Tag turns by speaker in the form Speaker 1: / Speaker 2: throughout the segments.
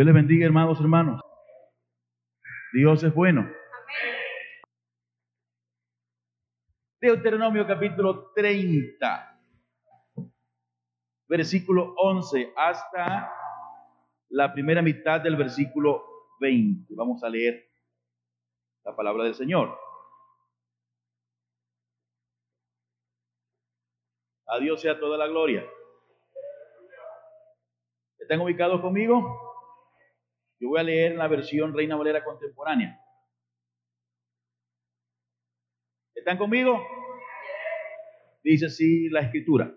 Speaker 1: Dios les bendiga, hermanos, hermanos. Dios es bueno. Deuteronomio capítulo 30, versículo 11 hasta la primera mitad del versículo 20. Vamos a leer la palabra del Señor. A Dios sea toda la gloria. ¿Están ubicados conmigo? Yo voy a leer la versión Reina Valera contemporánea. ¿Están conmigo? Dice así la escritura.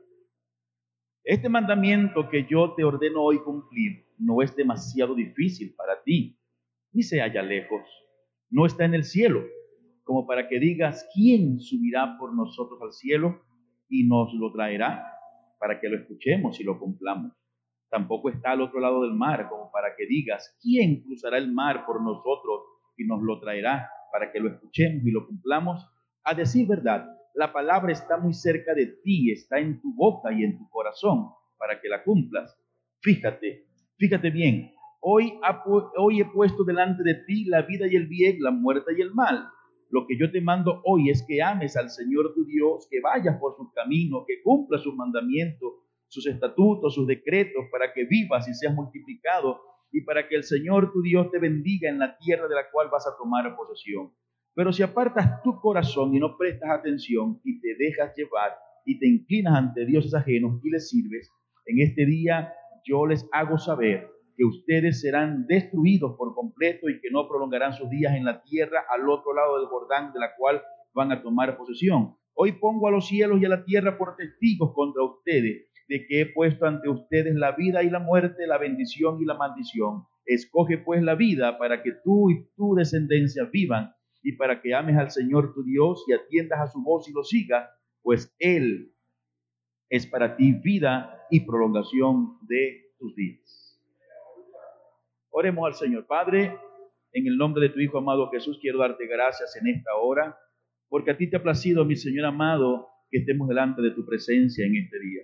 Speaker 1: Este mandamiento que yo te ordeno hoy cumplir no es demasiado difícil para ti, ni se halla lejos. No está en el cielo, como para que digas, ¿quién subirá por nosotros al cielo y nos lo traerá para que lo escuchemos y lo cumplamos? Tampoco está al otro lado del mar, como para que digas, ¿quién cruzará el mar por nosotros y nos lo traerá para que lo escuchemos y lo cumplamos? A decir verdad, la palabra está muy cerca de ti, está en tu boca y en tu corazón para que la cumplas. Fíjate, fíjate bien, hoy, he puesto delante de ti la vida y el bien, la muerte y el mal. Lo que yo te mando hoy es que ames al Señor tu Dios, que vayas por su camino, que cumpla sus mandamientos sus estatutos, sus decretos, para que vivas y seas multiplicado y para que el Señor tu Dios te bendiga en la tierra de la cual vas a tomar posesión. Pero si apartas tu corazón y no prestas atención y te dejas llevar y te inclinas ante dioses ajenos y les sirves, en este día yo les hago saber que ustedes serán destruidos por completo y que no prolongarán sus días en la tierra al otro lado del Jordán de la cual van a tomar posesión. Hoy pongo a los cielos y a la tierra por testigos contra ustedes de que he puesto ante ustedes la vida y la muerte, la bendición y la maldición. Escoge pues la vida para que tú y tu descendencia vivan y para que ames al Señor tu Dios y atiendas a su voz y lo sigas, pues Él es para ti vida y prolongación de tus días. Oremos al Señor. Padre, en el nombre de tu Hijo amado Jesús, quiero darte gracias en esta hora, porque a ti te ha placido, mi Señor amado, que estemos delante de tu presencia en este día.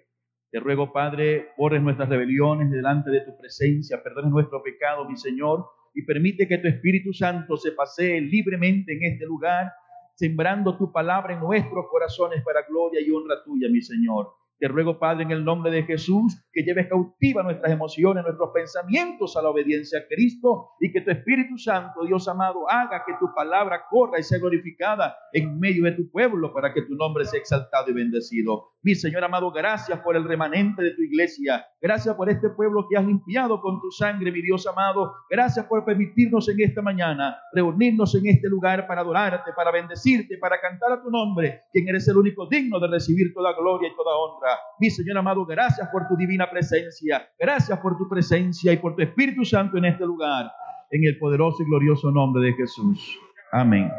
Speaker 1: Te ruego, Padre, borres nuestras rebeliones delante de tu presencia, perdones nuestro pecado, mi Señor, y permite que tu Espíritu Santo se pasee libremente en este lugar, sembrando tu palabra en nuestros corazones para gloria y honra tuya, mi Señor. Te ruego, Padre, en el nombre de Jesús, que lleves cautiva nuestras emociones, nuestros pensamientos a la obediencia a Cristo y que tu Espíritu Santo, Dios amado, haga que tu palabra corra y sea glorificada en medio de tu pueblo para que tu nombre sea exaltado y bendecido. Mi Señor amado, gracias por el remanente de tu iglesia. Gracias por este pueblo que has limpiado con tu sangre, mi Dios amado. Gracias por permitirnos en esta mañana reunirnos en este lugar para adorarte, para bendecirte, para cantar a tu nombre, quien eres el único digno de recibir toda gloria y toda honra. Mi Señor amado, gracias por tu divina presencia. Gracias por tu presencia y por tu Espíritu Santo en este lugar. En el poderoso y glorioso nombre de Jesús. Amén.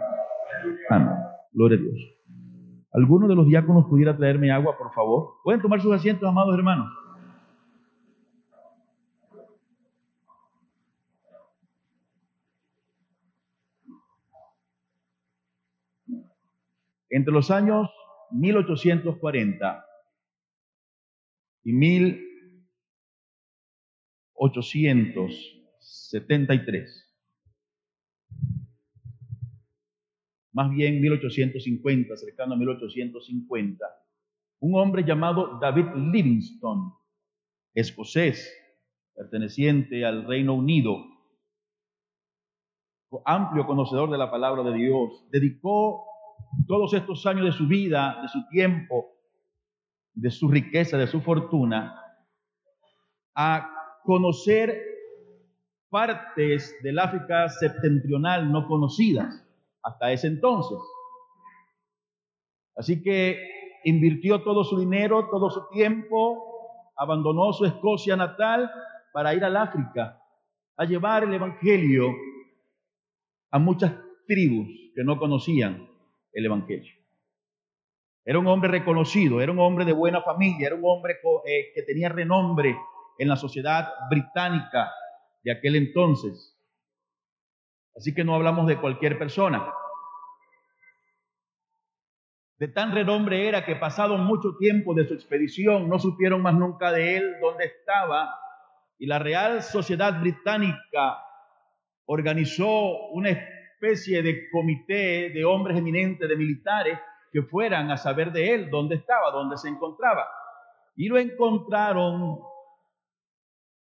Speaker 1: Amén. Gloria a Dios. ¿Alguno de los diáconos pudiera traerme agua, por favor? ¿Pueden tomar sus asientos, amados hermanos? Entre los años 1840 y 1873, más bien 1850, cercano a 1850, un hombre llamado David Livingstone, escocés, perteneciente al Reino Unido, amplio conocedor de la palabra de Dios, dedicó todos estos años de su vida, de su tiempo, de su riqueza, de su fortuna, a conocer partes del África septentrional no conocidas hasta ese entonces. Así que invirtió todo su dinero, todo su tiempo, abandonó su Escocia natal para ir al África a llevar el Evangelio a muchas tribus que no conocían el Evangelio. Era un hombre reconocido, era un hombre de buena familia, era un hombre eh, que tenía renombre en la sociedad británica de aquel entonces. Así que no hablamos de cualquier persona. De tan renombre era que pasado mucho tiempo de su expedición no supieron más nunca de él dónde estaba y la Real Sociedad Británica organizó una especie de comité de hombres eminentes, de militares, que fueran a saber de él, dónde estaba, dónde se encontraba. Y lo encontraron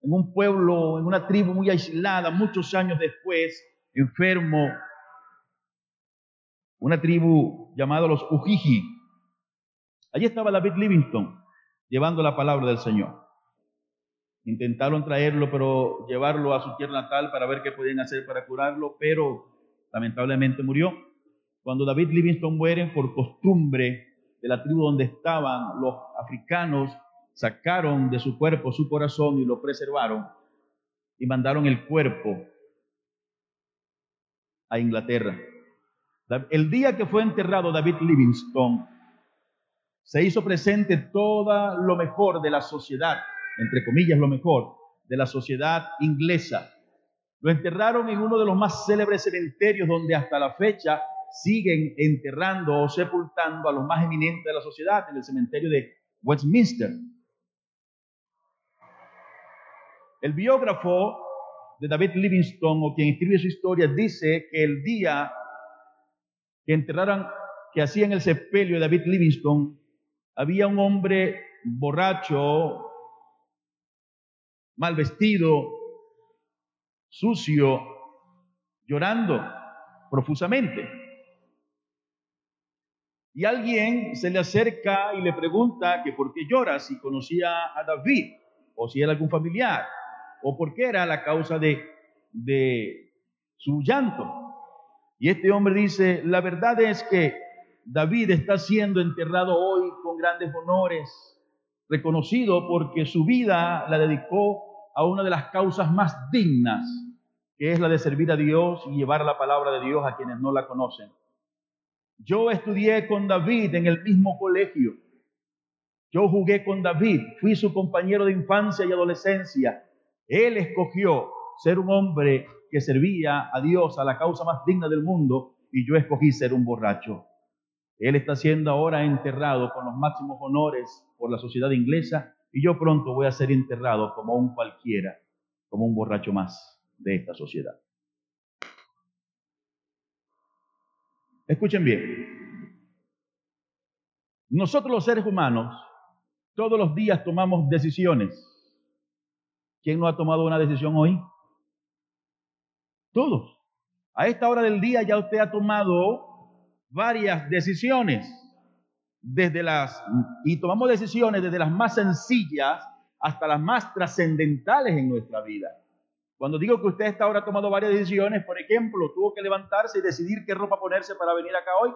Speaker 1: en un pueblo, en una tribu muy aislada, muchos años después, enfermo, una tribu llamada los Ujiji. Allí estaba David Livingstone llevando la palabra del Señor. Intentaron traerlo, pero llevarlo a su tierra natal para ver qué podían hacer para curarlo, pero lamentablemente murió. Cuando David Livingstone muere, por costumbre de la tribu donde estaban los africanos, sacaron de su cuerpo su corazón y lo preservaron y mandaron el cuerpo a Inglaterra. El día que fue enterrado David Livingstone, se hizo presente todo lo mejor de la sociedad, entre comillas lo mejor, de la sociedad inglesa. Lo enterraron en uno de los más célebres cementerios donde hasta la fecha siguen enterrando o sepultando a los más eminentes de la sociedad, en el cementerio de Westminster. El biógrafo de David Livingstone, o quien escribe su historia, dice que el día que enterraron, que hacían el sepelio de David Livingstone, había un hombre borracho, mal vestido, sucio, llorando profusamente. Y alguien se le acerca y le pregunta que por qué llora, si conocía a David, o si era algún familiar, o por qué era la causa de, de su llanto. Y este hombre dice, la verdad es que David está siendo enterrado hoy con grandes honores, reconocido porque su vida la dedicó a una de las causas más dignas, que es la de servir a Dios y llevar la palabra de Dios a quienes no la conocen. Yo estudié con David en el mismo colegio. Yo jugué con David, fui su compañero de infancia y adolescencia. Él escogió ser un hombre que servía a Dios, a la causa más digna del mundo, y yo escogí ser un borracho. Él está siendo ahora enterrado con los máximos honores por la sociedad inglesa y yo pronto voy a ser enterrado como un cualquiera, como un borracho más de esta sociedad. Escuchen bien. Nosotros los seres humanos todos los días tomamos decisiones. ¿Quién no ha tomado una decisión hoy? Todos. A esta hora del día ya usted ha tomado varias decisiones. Desde las, y tomamos decisiones desde las más sencillas hasta las más trascendentales en nuestra vida. Cuando digo que usted a esta hora ha tomado varias decisiones, por ejemplo, tuvo que levantarse y decidir qué ropa ponerse para venir acá hoy.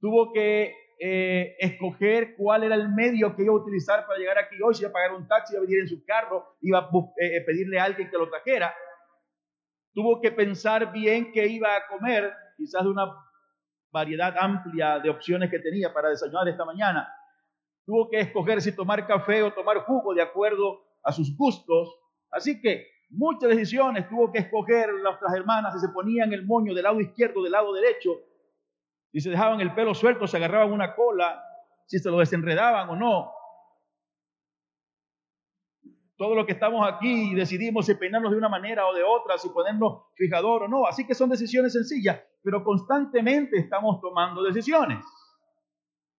Speaker 1: Tuvo que eh, escoger cuál era el medio que iba a utilizar para llegar aquí hoy, si iba a pagar un taxi, iba a venir en su carro, iba a eh, pedirle a alguien que lo trajera tuvo que pensar bien qué iba a comer, quizás de una variedad amplia de opciones que tenía para desayunar esta mañana. Tuvo que escoger si tomar café o tomar jugo de acuerdo a sus gustos. Así que muchas decisiones tuvo que escoger nuestras hermanas si se ponían el moño del lado izquierdo, del lado derecho, si se dejaban el pelo suelto, se agarraban una cola, si se lo desenredaban o no. Todo lo que estamos aquí decidimos si peinarnos de una manera o de otra, si ponernos fijador o no. Así que son decisiones sencillas, pero constantemente estamos tomando decisiones.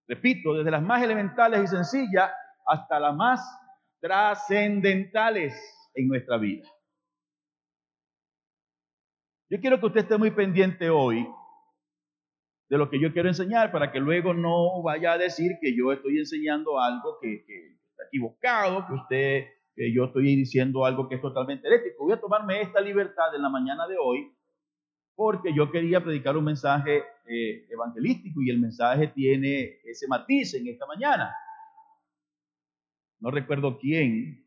Speaker 1: Repito, desde las más elementales y sencillas hasta las más trascendentales en nuestra vida. Yo quiero que usted esté muy pendiente hoy de lo que yo quiero enseñar para que luego no vaya a decir que yo estoy enseñando algo que, que está equivocado, que usted yo estoy diciendo algo que es totalmente herético. Voy a tomarme esta libertad en la mañana de hoy porque yo quería predicar un mensaje eh, evangelístico y el mensaje tiene ese matiz en esta mañana. No recuerdo quién,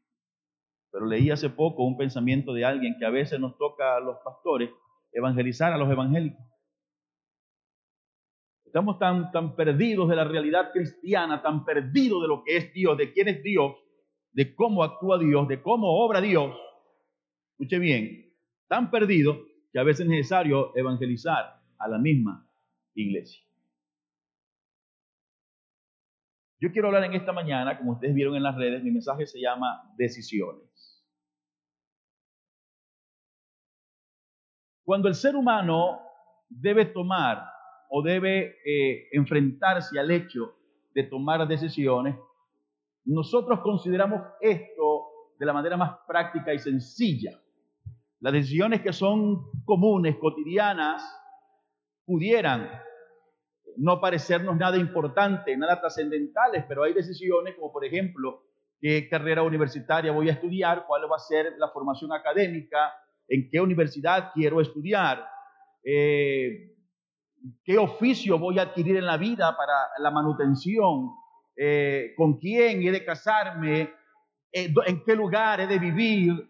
Speaker 1: pero leí hace poco un pensamiento de alguien que a veces nos toca a los pastores evangelizar a los evangélicos. Estamos tan, tan perdidos de la realidad cristiana, tan perdidos de lo que es Dios, de quién es Dios, de cómo actúa Dios, de cómo obra Dios, escuche bien, tan perdido que a veces es necesario evangelizar a la misma iglesia. Yo quiero hablar en esta mañana, como ustedes vieron en las redes, mi mensaje se llama decisiones. Cuando el ser humano debe tomar o debe eh, enfrentarse al hecho de tomar decisiones, nosotros consideramos esto de la manera más práctica y sencilla. Las decisiones que son comunes, cotidianas, pudieran no parecernos nada importante, nada trascendentales, pero hay decisiones como por ejemplo qué carrera universitaria voy a estudiar, cuál va a ser la formación académica, en qué universidad quiero estudiar, eh, qué oficio voy a adquirir en la vida para la manutención, eh, con quién he de casarme, eh, en qué lugar he de vivir,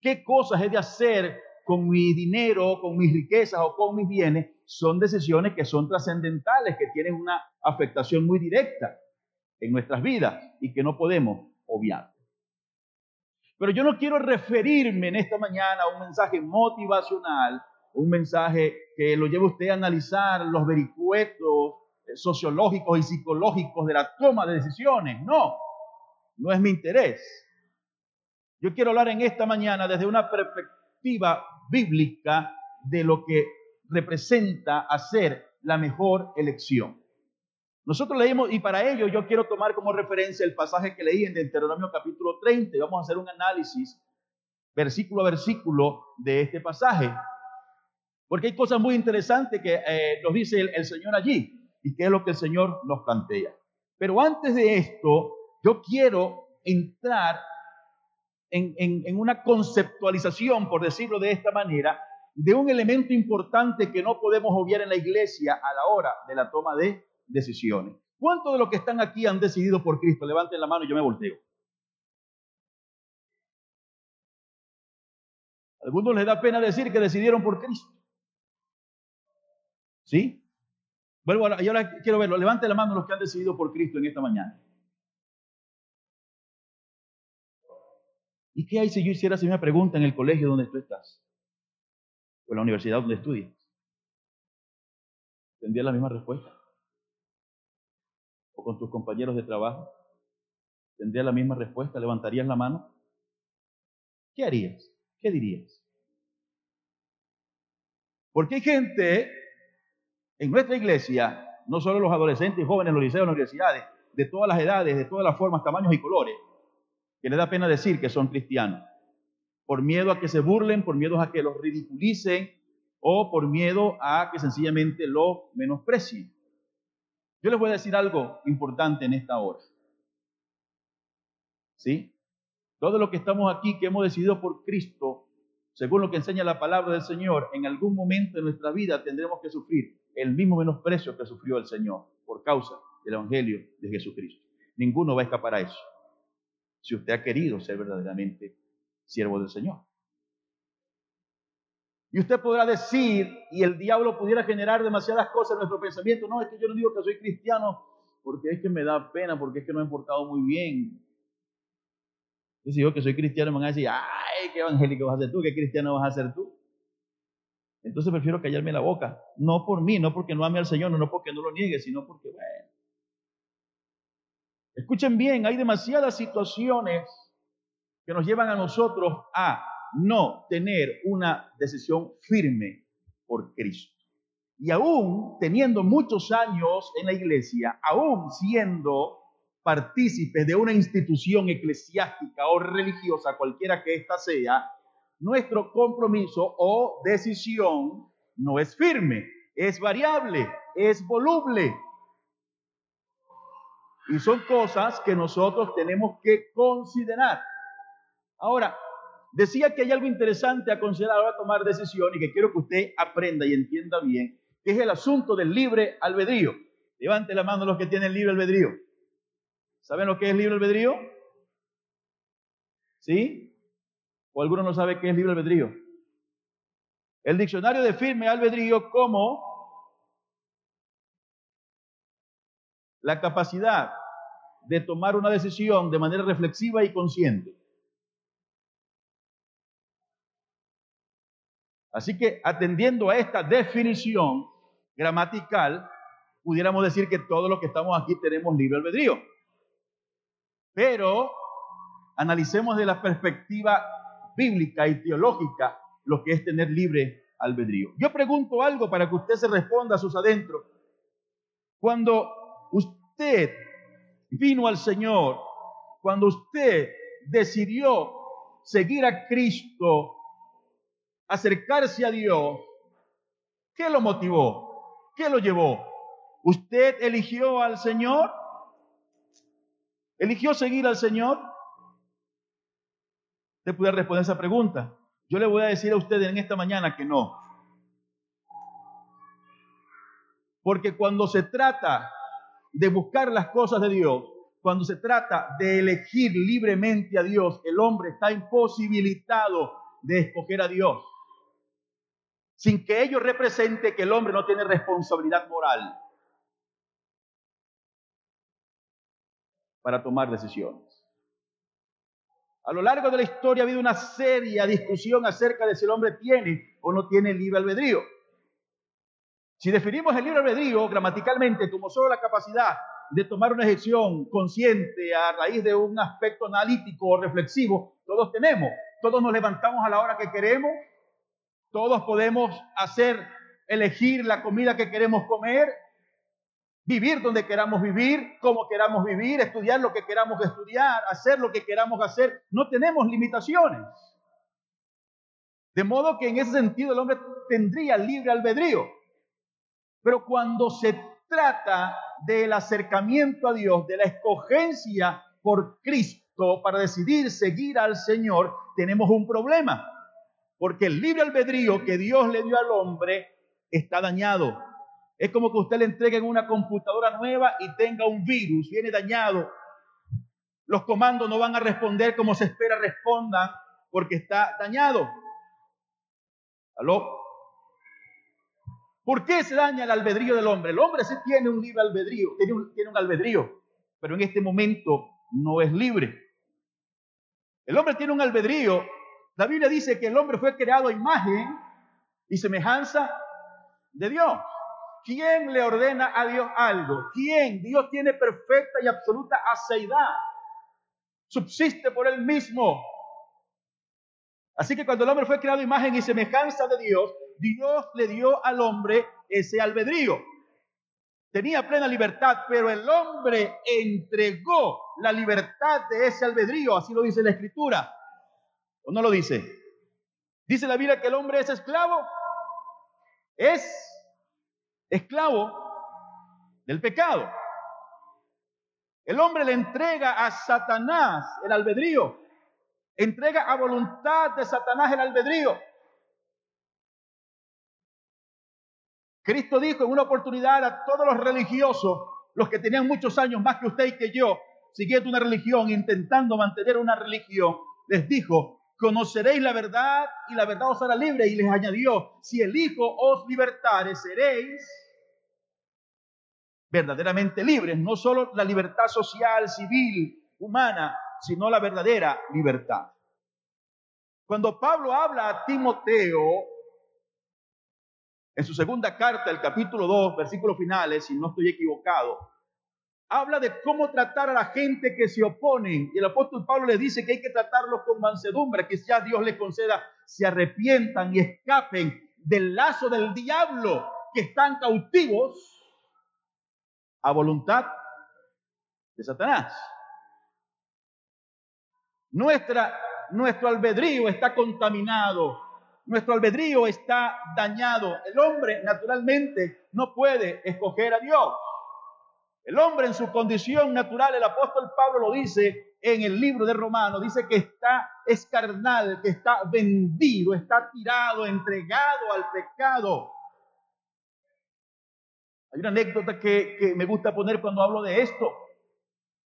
Speaker 1: qué cosas he de hacer con mi dinero, con mis riquezas o con mis bienes, son decisiones que son trascendentales, que tienen una afectación muy directa en nuestras vidas y que no podemos obviar. Pero yo no quiero referirme en esta mañana a un mensaje motivacional, un mensaje que lo lleve usted a analizar los vericuetos eh, sociológicos y psicológicos de la toma de decisiones. No, no es mi interés. Yo quiero hablar en esta mañana desde una perspectiva bíblica de lo que representa hacer la mejor elección. Nosotros leímos, y para ello yo quiero tomar como referencia el pasaje que leí en Deuteronomio capítulo 30, y vamos a hacer un análisis versículo a versículo de este pasaje, porque hay cosas muy interesantes que eh, nos dice el, Señor allí, y que es lo que el Señor nos plantea. Pero antes de esto, yo quiero entrar en, una conceptualización, por decirlo de esta manera, de un elemento importante que no podemos obviar en la iglesia a la hora de la toma de decisiones. ¿Cuántos de los que están aquí han decidido por Cristo? Levanten la mano y yo me volteo. algunos les da pena decir que decidieron por Cristo. ¿Sí? Vuelvo a, y ahora quiero verlo. Levanten la mano los que han decidido por Cristo en esta mañana. ¿Y qué hay si yo hiciera si me pregunta en el colegio donde tú estás? O en la universidad donde estudias. ¿Tendrías la misma respuesta? ¿O con tus compañeros de trabajo? ¿Tendrías la misma respuesta? ¿Levantarías la mano? ¿Qué harías? ¿Qué dirías? Porque hay gente en nuestra iglesia, no solo los adolescentes y jóvenes, los liceos, las universidades, de todas las edades, de todas las formas, tamaños y colores, que le da pena decir que son cristianos, por miedo a que se burlen, por miedo a que los ridiculicen o por miedo a que sencillamente lo menosprecien. Yo les voy a decir algo importante en esta hora. ¿Sí? Todo lo que estamos aquí, que hemos decidido por Cristo, según lo que enseña la palabra del Señor, en algún momento de nuestra vida tendremos que sufrir el mismo menosprecio que sufrió el Señor por causa del Evangelio de Jesucristo. Ninguno va a escapar a eso si usted ha querido ser verdaderamente siervo del Señor. Y usted podrá decir, y el diablo pudiera generar demasiadas cosas en nuestro pensamiento, no, es que yo no digo que soy cristiano porque es que me da pena, porque es que no he portado muy bien. Y si yo que soy cristiano me van a decir, ay, qué evangélico vas a ser tú, qué cristiano vas a ser tú. Entonces prefiero callarme la boca, no por mí, no porque no ame al Señor, no porque no lo niegue, sino porque, bueno, Escuchen bien, hay demasiadas situaciones que nos llevan a nosotros a no tener una decisión firme por Cristo. Y aún teniendo muchos años en la iglesia, aún siendo partícipes de una institución eclesiástica o religiosa, cualquiera que ésta sea, nuestro compromiso o decisión no es firme, es variable, es voluble. Y son cosas que nosotros tenemos que considerar. Ahora, decía que hay algo interesante a considerar a tomar decisión y que quiero que usted aprenda y entienda bien, que es el asunto del libre albedrío. Levante la mano los que tienen libre albedrío. ¿Saben lo que es libre albedrío? ¿Sí? ¿O alguno no sabe qué es libre albedrío? El diccionario define albedrío como la capacidad de tomar una decisión de manera reflexiva y consciente. Así que atendiendo a esta definición gramatical, pudiéramos decir que todos los que estamos aquí tenemos libre albedrío. Pero analicemos de la perspectiva bíblica y teológica lo que es tener libre albedrío. Yo pregunto algo para que usted se responda a sus adentros. Cuando usted vino al Señor, cuando usted decidió seguir a Cristo, acercarse a Dios, ¿qué lo motivó? ¿Qué lo llevó? ¿Usted eligió al Señor? ¿Eligió seguir al Señor? Usted puede responder esa pregunta. Yo le voy a decir a usted en esta mañana que no. Porque cuando se trata de buscar las cosas de Dios, cuando se trata de elegir libremente a Dios, el hombre está imposibilitado de escoger a Dios, sin que ello represente que el hombre no tiene responsabilidad moral para tomar decisiones. A lo largo de la historia ha habido una seria discusión acerca de si el hombre tiene o no tiene libre albedrío. Si definimos el libre albedrío gramaticalmente como solo la capacidad de tomar una decisión consciente a raíz de un aspecto analítico o reflexivo, todos tenemos. Todos nos levantamos a la hora que queremos, todos podemos hacer, elegir la comida que queremos comer, vivir donde queramos vivir, como queramos vivir, estudiar lo que queramos estudiar, hacer lo que queramos hacer. No tenemos limitaciones. De modo que en ese sentido el hombre tendría libre albedrío. Pero cuando se trata del acercamiento a Dios, de la escogencia por Cristo para decidir seguir al Señor, tenemos un problema. Porque el libre albedrío que Dios le dio al hombre está dañado. Es como que usted le entregue una computadora nueva y tenga un virus, viene dañado. Los comandos no van a responder como se espera respondan porque está dañado. ¿Aló? ¿Por qué se daña el albedrío del hombre? El hombre sí tiene un libre albedrío, tiene un albedrío, pero en este momento no es libre. El hombre tiene un albedrío. La Biblia dice que el hombre fue creado a imagen y semejanza de Dios. ¿Quién le ordena a Dios algo? ¿Quién? Dios tiene perfecta y absoluta aceidad. Subsiste por él mismo. Así que cuando el hombre fue creado imagen y semejanza de Dios, Dios le dio al hombre ese albedrío. Tenía plena libertad, pero el hombre entregó la libertad de ese albedrío, así lo dice la escritura. ¿O no lo dice? Dice la Biblia que el hombre es esclavo. Es esclavo del pecado. El hombre le entrega a Satanás el albedrío. Entrega a voluntad de Satanás el albedrío. Cristo dijo en una oportunidad a todos los religiosos, los que tenían muchos años más que usted y que yo, siguiendo una religión, intentando mantener una religión, les dijo, conoceréis la verdad y la verdad os hará libre. Y les añadió, si el Hijo os libertare, seréis verdaderamente libres. No solo la libertad social, civil, humana, sino la verdadera libertad. Cuando Pablo habla a Timoteo, en su segunda carta, el capítulo 2, versículos finales, si no estoy equivocado, habla de cómo tratar a la gente que se oponen. Y el apóstol Pablo le dice que hay que tratarlos con mansedumbre, que ya Dios les conceda, se arrepientan y escapen del lazo del diablo, que están cautivos a voluntad de Satanás. Nuestra, nuestro albedrío está contaminado nuestro albedrío está dañado. El hombre naturalmente no puede escoger a Dios. El hombre en su condición natural, el apóstol Pablo lo dice en el libro de Romanos, dice que está es carnal, que está vendido, está tirado, entregado al pecado. Hay una anécdota que, que me gusta poner cuando hablo de esto.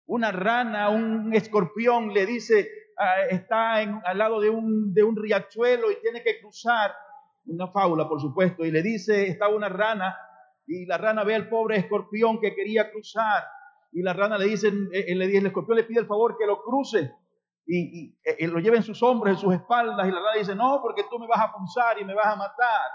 Speaker 1: Una rana, un escorpión le dice Ah, está al lado de un, de un riachuelo y tiene que cruzar, una fábula por supuesto, y le dice, está una rana, y la rana ve al pobre escorpión que quería cruzar, y la rana le dice, eh, le dice el escorpión le pide el favor que lo cruce, y, y, eh, lo lleva en sus hombros, en sus espaldas, y la rana dice, no, porque tú me vas a punzar y me vas a matar.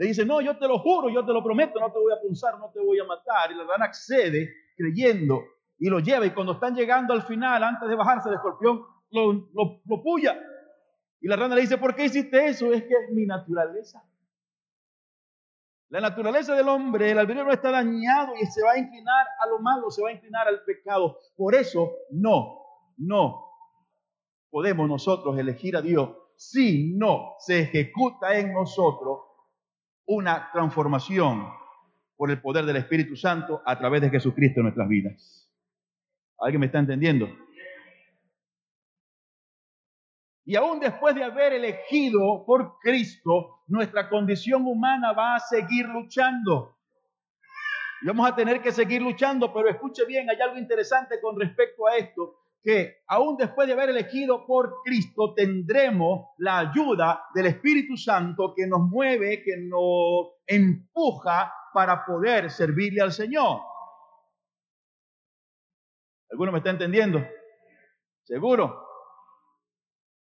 Speaker 1: Le dice, no, yo te lo juro, yo te lo prometo, no te voy a punzar, no te voy a matar. Y la rana accede creyendo y lo lleva. Y cuando están llegando al final, antes de bajarse el escorpión, lo, lo, puya. Y la rana le dice, ¿por qué hiciste eso? Es que es mi naturaleza. La naturaleza del hombre, el albedrío no está dañado y se va a inclinar a lo malo, se va a inclinar al pecado. Por eso, no, no podemos nosotros elegir a Dios si no se ejecuta en nosotros una transformación por el poder del Espíritu Santo a través de Jesucristo en nuestras vidas. ¿Alguien me está entendiendo? Y aún después de haber elegido por Cristo, nuestra condición humana va a seguir luchando. Y vamos a tener que seguir luchando, pero escuche bien, hay algo interesante con respecto a esto, que aún después de haber elegido por Cristo, tendremos la ayuda del Espíritu Santo que nos mueve, que nos empuja para poder servirle al Señor. ¿Alguno me está entendiendo? ¿Seguro?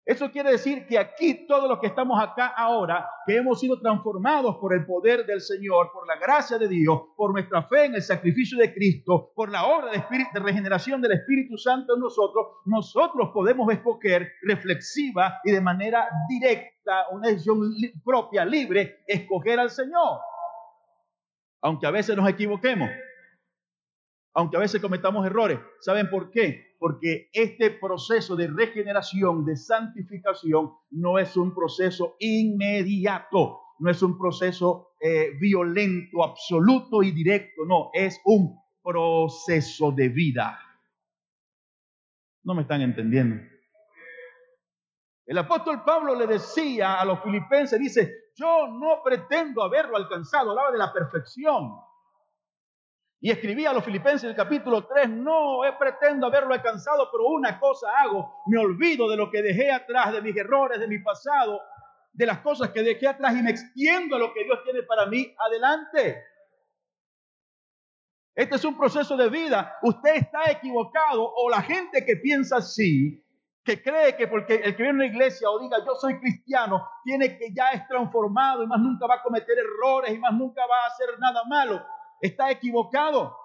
Speaker 1: Eso quiere decir que aquí todos los que estamos acá ahora, que hemos sido transformados por el poder del Señor, por la gracia de Dios, por nuestra fe en el sacrificio de Cristo, por la obra de, de regeneración del Espíritu Santo en nosotros, nosotros podemos escoger reflexiva y de manera directa, una decisión propia, libre, escoger al Señor. Aunque a veces nos equivoquemos aunque a veces cometamos errores. ¿Saben por qué? Porque este proceso de regeneración, de santificación, no es un proceso inmediato, no es un proceso eh, violento, absoluto y directo, no, es un proceso de vida. No me están entendiendo. El apóstol Pablo le decía a los filipenses, dice, yo no pretendo haberlo alcanzado, hablaba de la perfección. Y escribí a los filipenses en el capítulo 3, no pretendo haberlo alcanzado, pero una cosa hago, me olvido de lo que dejé atrás, de mis errores, de mi pasado, de las cosas que dejé atrás y me extiendo a lo que Dios tiene para mí adelante. Este es un proceso de vida. Usted está equivocado o la gente que piensa así, que cree que porque el que viene a una iglesia o diga yo soy cristiano, tiene que ya es transformado y más nunca va a cometer errores y más nunca va a hacer nada malo está equivocado.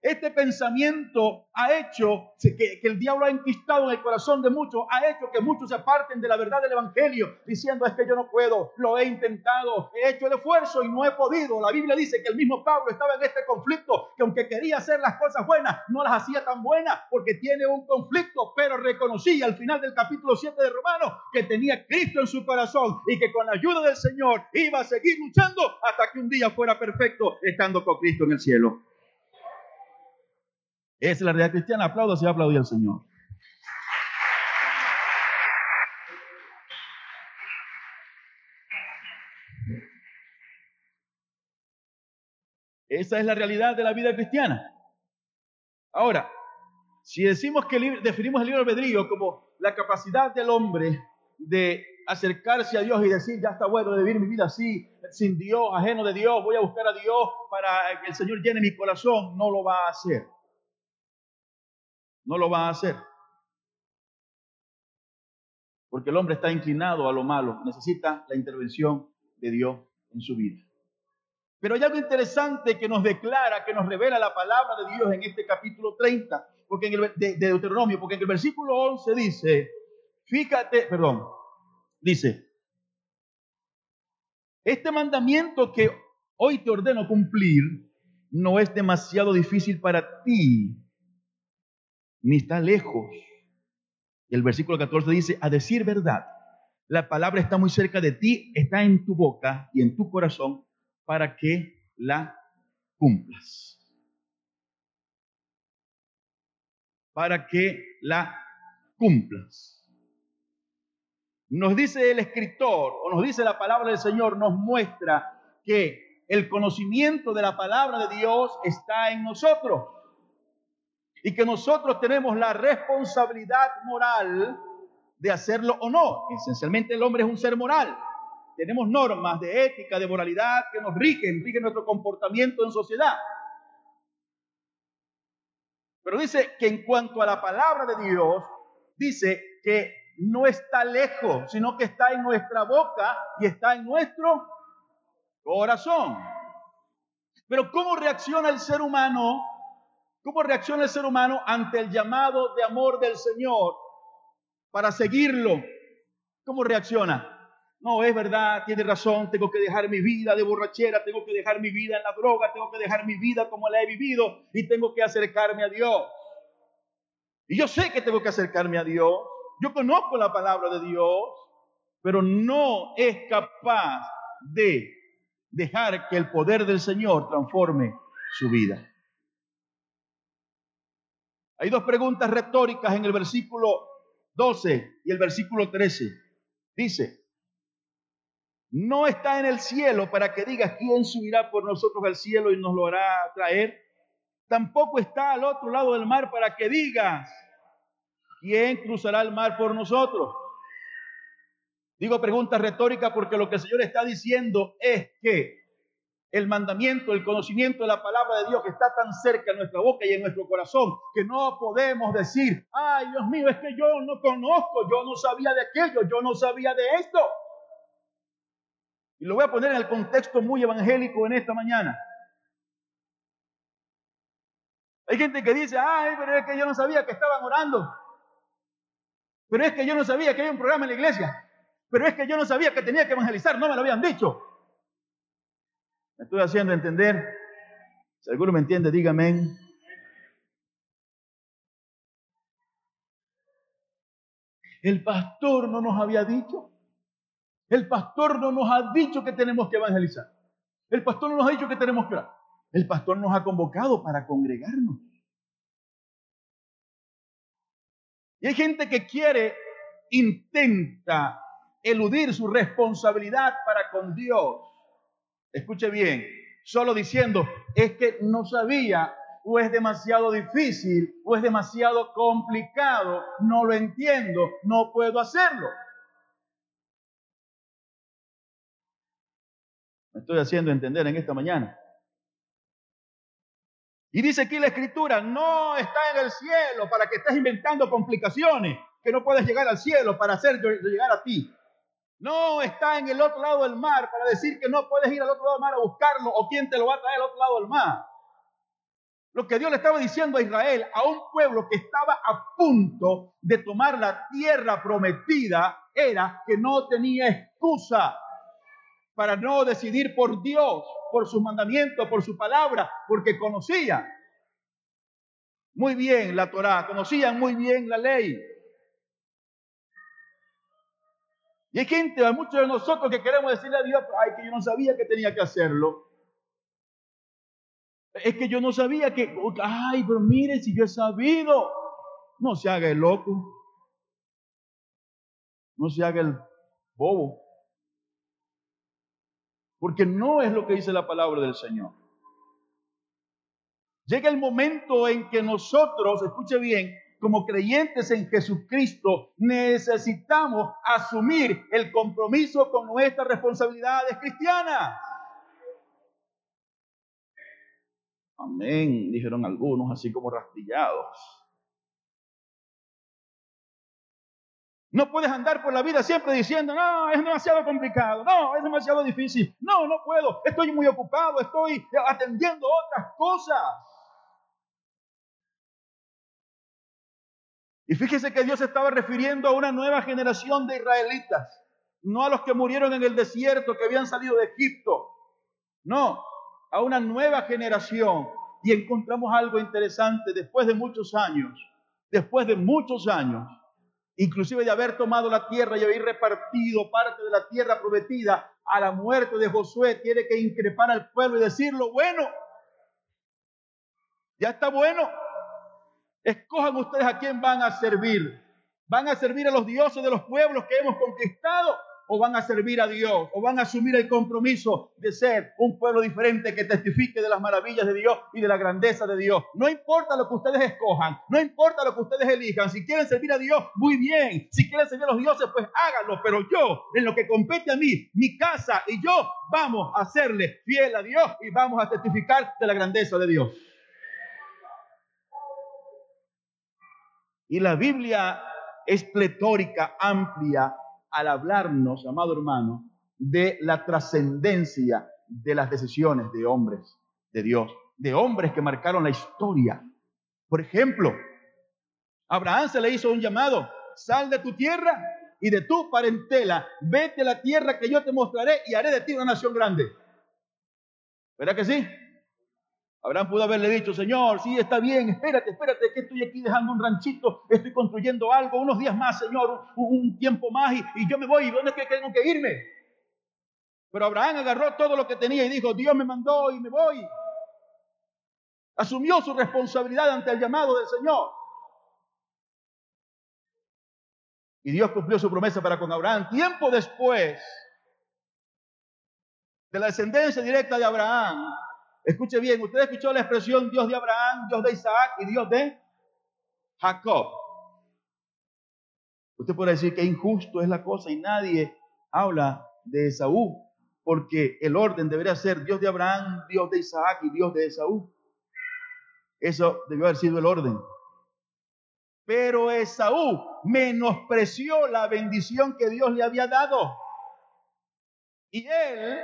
Speaker 1: Este pensamiento ha hecho que, el diablo ha enquistado en el corazón de muchos, ha hecho que muchos se aparten de la verdad del Evangelio, diciendo es que yo no puedo, lo he intentado, he hecho el esfuerzo y no he podido. La Biblia dice que el mismo Pablo estaba en este conflicto, que aunque quería hacer las cosas buenas, no las hacía tan buenas porque tiene un conflicto, pero reconocía al final del capítulo 7 de Romanos que tenía Cristo en su corazón y que con la ayuda del Señor iba a seguir luchando hasta que un día fuera perfecto estando con Cristo en el cielo. Es la realidad cristiana. Aplaudo si aplaudí al Señor. Esa es la realidad de la vida cristiana. Ahora, si decimos que definimos el libro albedrío como la capacidad del hombre de acercarse a Dios y decir, ya está bueno de vivir mi vida así, sin Dios, ajeno de Dios, voy a buscar a Dios para que el Señor llene mi corazón, no lo va a hacer no lo va a hacer. Porque el hombre está inclinado a lo malo, necesita la intervención de Dios en su vida. Pero hay algo interesante que nos declara, que nos revela la palabra de Dios en este capítulo 30, porque en el, de, de Deuteronomio, porque en el versículo 11 dice, fíjate, perdón, dice, este mandamiento que hoy te ordeno cumplir no es demasiado difícil para ti ni está lejos. Y el versículo 14 dice, a decir verdad, la palabra está muy cerca de ti, está en tu boca y en tu corazón para que la cumplas. Para que la cumplas. Nos dice el escritor, o nos dice la palabra del Señor, nos muestra que el conocimiento de la palabra de Dios está en nosotros y que nosotros tenemos la responsabilidad moral de hacerlo o no. Esencialmente el hombre es un ser moral. Tenemos normas de ética, de moralidad que nos rigen, rigen nuestro comportamiento en sociedad. Pero dice que en cuanto a la palabra de Dios, dice que no está lejos, sino que está en nuestra boca y está en nuestro corazón. Pero ¿cómo reacciona el ser humano ¿Cómo reacciona el ser humano ante el llamado de amor del Señor para seguirlo? ¿Cómo reacciona? No, es verdad, tiene razón, tengo que dejar mi vida de borrachera, tengo que dejar mi vida en la droga, tengo que dejar mi vida como la he vivido y tengo que acercarme a Dios. Y yo sé que tengo que acercarme a Dios, yo conozco la palabra de Dios, pero no es capaz de dejar que el poder del Señor transforme su vida. Hay dos preguntas retóricas en el versículo 12 y el versículo 13. Dice, no está en el cielo para que digas quién subirá por nosotros al cielo y nos lo hará traer. Tampoco está al otro lado del mar para que digas quién cruzará el mar por nosotros. Digo pregunta retórica porque lo que el Señor está diciendo es que el mandamiento, el conocimiento de la palabra de Dios que está tan cerca en nuestra boca y en nuestro corazón que no podemos decir, ay Dios mío, es que yo no conozco, yo no sabía de aquello, yo no sabía de esto. Y lo voy a poner en el contexto muy evangélico en esta mañana. Hay gente que dice, ay, pero es que yo no sabía que estaban orando. Pero es que yo no sabía que hay un programa en la iglesia. Pero es que yo no sabía que tenía que evangelizar, no me lo habían dicho. Me estoy haciendo entender. Si alguno me entiende, dígame. El pastor no nos había dicho. El pastor no nos ha dicho que tenemos que evangelizar. El pastor no nos ha dicho que tenemos que. El pastor nos ha convocado para congregarnos. Y hay gente que quiere, intenta eludir su responsabilidad para con Dios. Escuche bien, solo diciendo, es que no sabía, o es demasiado difícil, o es demasiado complicado, no lo entiendo, no puedo hacerlo. Me estoy haciendo entender en esta mañana. Y dice aquí la escritura, no está en el cielo para que estés inventando complicaciones, que no puedes llegar al cielo para hacer llegar a ti. No está en el otro lado del mar para decir que no puedes ir al otro lado del mar a buscarlo o quién te lo va a traer al otro lado del mar. Lo que Dios le estaba diciendo a Israel, a un pueblo que estaba a punto de tomar la tierra prometida, era que no tenía excusa para no decidir por Dios, por su mandamiento, por su palabra, porque conocía muy bien la Torá, conocían muy bien la ley. Y hay gente, hay muchos de nosotros que queremos decirle a Dios, ay, que yo no sabía que tenía que hacerlo. Es que yo no sabía que, ay, pero mire, si yo he sabido, no se haga el loco, no se haga el bobo, porque no es lo que dice la palabra del Señor. Llega el momento en que nosotros, escuche bien, como creyentes en Jesucristo, necesitamos asumir el compromiso con nuestras responsabilidades cristianas. Amén, dijeron algunos, así como rastillados. No puedes andar por la vida siempre diciendo, no, es demasiado complicado, no, es demasiado difícil, no, no puedo, estoy muy ocupado, estoy atendiendo otras cosas. Y fíjese que Dios estaba refiriendo a una nueva generación de israelitas, no a los que murieron en el desierto, que habían salido de Egipto, no, a una nueva generación. Y encontramos algo interesante después de muchos años, después de muchos años, inclusive de haber tomado la tierra y haber repartido parte de la tierra prometida a la muerte de Josué, tiene que increpar al pueblo y decirlo, bueno, ya está bueno, Escojan ustedes a quién van a servir. ¿Van a servir a los dioses de los pueblos que hemos conquistado? ¿O van a servir a Dios? ¿O van a asumir el compromiso de ser un pueblo diferente que testifique de las maravillas de Dios y de la grandeza de Dios? No importa lo que ustedes escojan, no importa lo que ustedes elijan. Si quieren servir a Dios, muy bien. Si quieren servir a los dioses, pues háganlo. Pero yo, en lo que compete a mí, mi casa y yo, vamos a serle fiel a Dios y vamos a testificar de la grandeza de Dios. Y la Biblia es pletórica, amplia, al hablarnos, amado hermano, de la trascendencia de las decisiones de hombres de Dios, de hombres que marcaron la historia. Por ejemplo, Abraham se le hizo un llamado, sal de tu tierra y de tu parentela, vete a la tierra que yo te mostraré y haré de ti una nación grande. ¿Verdad que sí? Abraham pudo haberle dicho, Señor, sí, está bien, espérate, espérate, que estoy aquí dejando un ranchito, estoy construyendo algo, unos días más, Señor, un, tiempo más y, y, yo me voy, ¿dónde es que tengo que irme? Pero Abraham agarró todo lo que tenía y dijo, Dios me mandó y me voy. Asumió su responsabilidad ante el llamado del Señor. Y Dios cumplió su promesa para con Abraham. Tiempo después de la descendencia directa de Abraham, escuche bien, usted escuchó la expresión Dios de Abraham, Dios de Isaac y Dios de Jacob. Usted puede decir que injusto es la cosa y nadie habla de Esaú porque el orden debería ser Dios de Abraham, Dios de Isaac y Dios de Esaú. Eso debió haber sido el orden. Pero Esaú menospreció la bendición que Dios le había dado. Y él,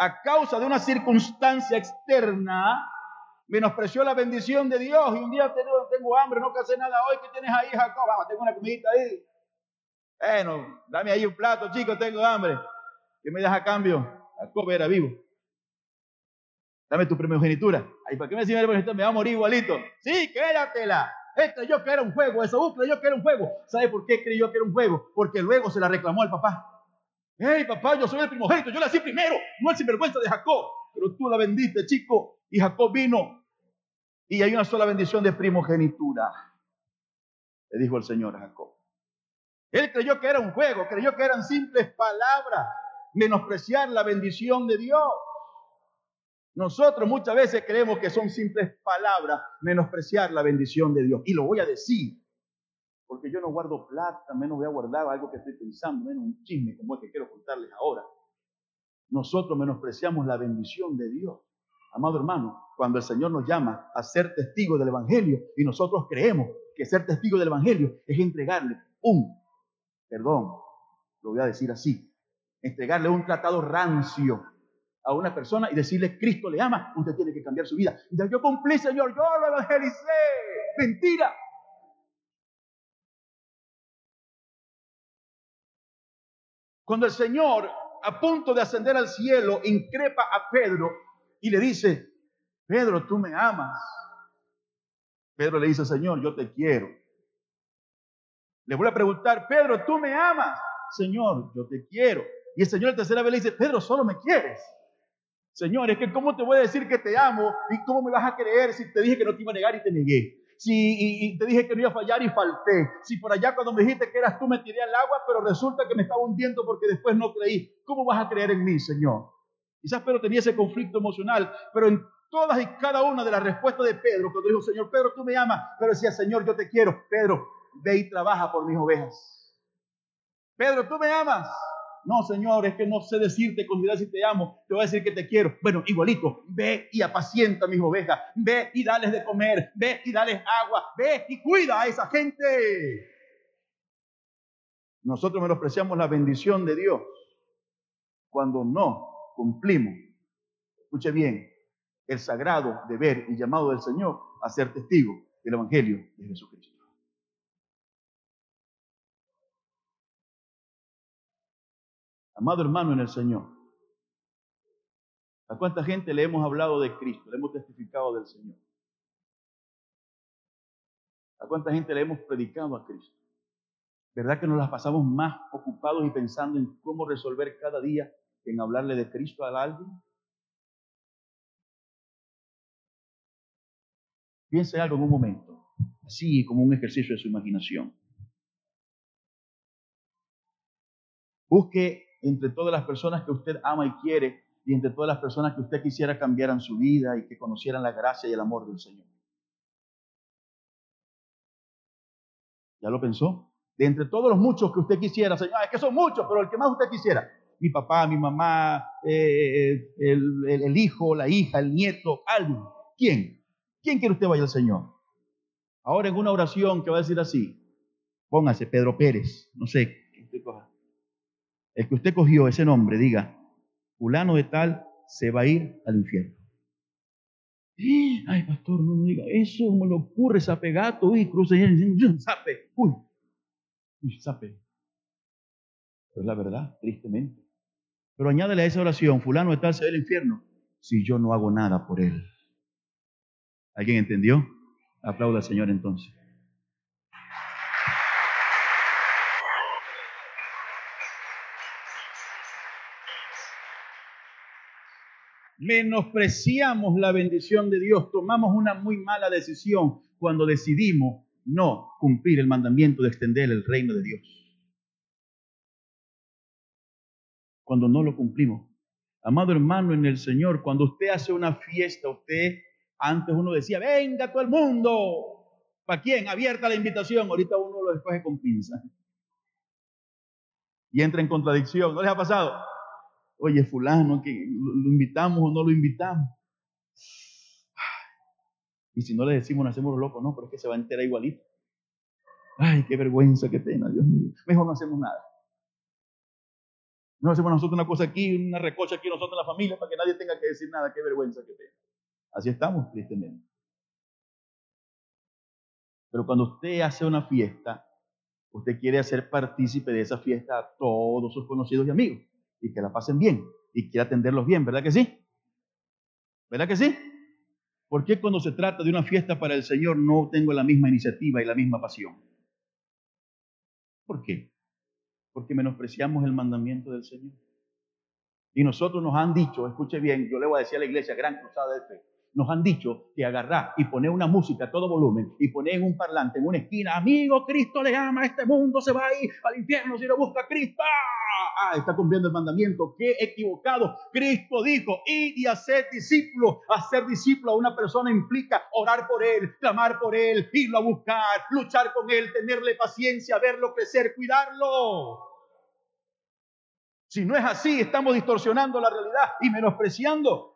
Speaker 1: a causa de una circunstancia externa, menospreció la bendición de Dios. Y un día tengo, tengo hambre, no casé nada hoy. ¿Qué tienes ahí, Jacob? Vamos, tengo una comidita ahí. Bueno, dame ahí un plato, chicos, tengo hambre. ¿Qué me das a cambio? Jacob era vivo. Dame tu primogenitura. Ay, ¿para qué me decís Me va a morir igualito. Sí, quédatela. Él creyó que era un juego. Esaú creyó que era un juego. ¿Sabe por qué creyó que era un juego? Porque luego se la reclamó al papá. Hey, papá, yo soy el primogénito. Yo la hice primero. No el sinvergüenza de Jacob. Pero tú la vendiste, chico. Y Jacob vino. Y hay una sola bendición de primogenitura. Le dijo el Señor a Jacob. Él creyó que era un juego. Creyó que eran simples palabras menospreciar la bendición de Dios. Nosotros muchas veces creemos que son simples palabras, menospreciar la bendición de Dios. Y lo voy a decir, porque yo no guardo plata, menos voy a guardar algo que estoy pensando, menos un chisme como el que quiero contarles ahora. Nosotros menospreciamos la bendición de Dios. Amado hermano, cuando el Señor nos llama a ser testigos del Evangelio y nosotros creemos que ser testigo del Evangelio es entregarle un, perdón, lo voy a decir así, entregarle un tratado rancio a una persona y decirle, Cristo le ama, usted tiene que cambiar su vida. Y yo cumplí, Señor, yo lo evangelicé. Mentira. Cuando el Señor, a punto de ascender al cielo, increpa a Pedro y le dice, Pedro, tú me amas. Pedro le dice, Señor, yo te quiero. Le voy a preguntar, Pedro, tú me amas. Señor, yo te quiero. Y el Señor la tercera vez le dice, Pedro, solo me quieres. Señor, es que ¿cómo te voy a decir que te amo? ¿Y cómo me vas a creer si te dije que no te iba a negar y te negué? Si y, te dije que no iba a fallar y falté. Si por allá cuando me dijiste que eras tú me tiré al agua, pero resulta que me estaba hundiendo porque después no creí. ¿Cómo vas a creer en mí, Señor? Quizás Pedro tenía ese conflicto emocional, pero en todas y cada una de las respuestas de Pedro, cuando dijo, Señor, Pedro, tú me amas, pero decía, Señor, yo te quiero. Pedro, ve y trabaja por mis ovejas. Pedro, tú me amas. No, Señor, es que no sé decirte con si te amo. Te voy a decir que te quiero. Bueno, igualito, ve y apacienta a mis ovejas. Ve y dales de comer. Ve y dales agua. Ve y cuida a esa gente. Nosotros menospreciamos la bendición de Dios cuando no cumplimos, escuche bien, el sagrado deber y llamado del Señor a ser testigo del Evangelio de Jesucristo. Amado hermano en el Señor, ¿a cuánta gente le hemos hablado de Cristo? Le hemos testificado del Señor. ¿A cuánta gente le hemos predicado a Cristo? ¿Verdad que nos las pasamos más ocupados y pensando en cómo resolver cada día que en hablarle de Cristo a alguien? Piense algo en un momento, así como un ejercicio de su imaginación. Busque entre todas las personas que usted ama y quiere y entre todas las personas que usted quisiera cambiaran su vida y que conocieran la gracia y el amor del Señor. ¿Ya lo pensó? De entre todos los muchos que usted quisiera, Señor, es que son muchos, pero el que más usted quisiera, mi papá, mi mamá, eh, el, el, hijo, la hija, el nieto, alguien. ¿Quién? ¿Quién quiere usted vaya al Señor? Ahora en una oración que va a decir así, póngase Pedro Pérez, no sé, ¿qué coja? El que usted cogió ese nombre, diga, fulano de tal se va a ir al infierno. Ay, pastor, no diga eso, me lo ocurre, sape gato, uy, cruce, sape, uy, uy, sape. Es la verdad, tristemente. Pero añádele a esa oración, fulano de tal se ve el infierno, si yo no hago nada por él. ¿Alguien entendió? Aplauda al Señor entonces. Menospreciamos la bendición de Dios, tomamos una muy mala decisión cuando decidimos no cumplir el mandamiento de extender el reino de Dios. Cuando no lo cumplimos. Amado hermano en el Señor, cuando usted hace una fiesta, usted, antes uno decía, venga todo el mundo. ¿Para quién? Abierta la invitación. Ahorita uno lo escoge con pinza. Y entra en contradicción. ¿No les ha pasado? Oye, fulano, que lo invitamos o no lo invitamos. Y si no le decimos, no hacemos loco, no, pero es que se va a enterar igualito. Ay, qué vergüenza, qué pena, Dios mío. Mejor no hacemos nada. No hacemos nosotros una cosa aquí, una recocha aquí nosotros en la familia para que nadie tenga que decir nada, qué vergüenza, qué pena. Así estamos, tristemente. Pero cuando usted hace una fiesta, usted quiere hacer partícipe de esa fiesta a todos sus conocidos y amigos y que la pasen bien y quiere atenderlos bien, ¿verdad que sí? ¿Verdad que sí? ¿Por qué cuando se trata de una fiesta para el Señor no tengo la misma iniciativa y la misma pasión? ¿Por qué? Porque menospreciamos el mandamiento del Señor. Y nosotros nos han dicho, escuche bien, yo le voy a decir a la iglesia, gran cruzada de fe, nos han dicho que agarrar y poner una música a todo volumen y poner en un parlante, en una esquina, amigo, Cristo le ama, este mundo se va a ir al infierno si no busca a Cristo. Ah, está cumpliendo el mandamiento. Qué equivocado. Cristo dijo, id y hacer discípulo. Hacer discípulo a una persona implica orar por él, clamar por él, irlo a buscar, luchar con él, tenerle paciencia, verlo crecer, cuidarlo. Si no es así, estamos distorsionando la realidad y menospreciando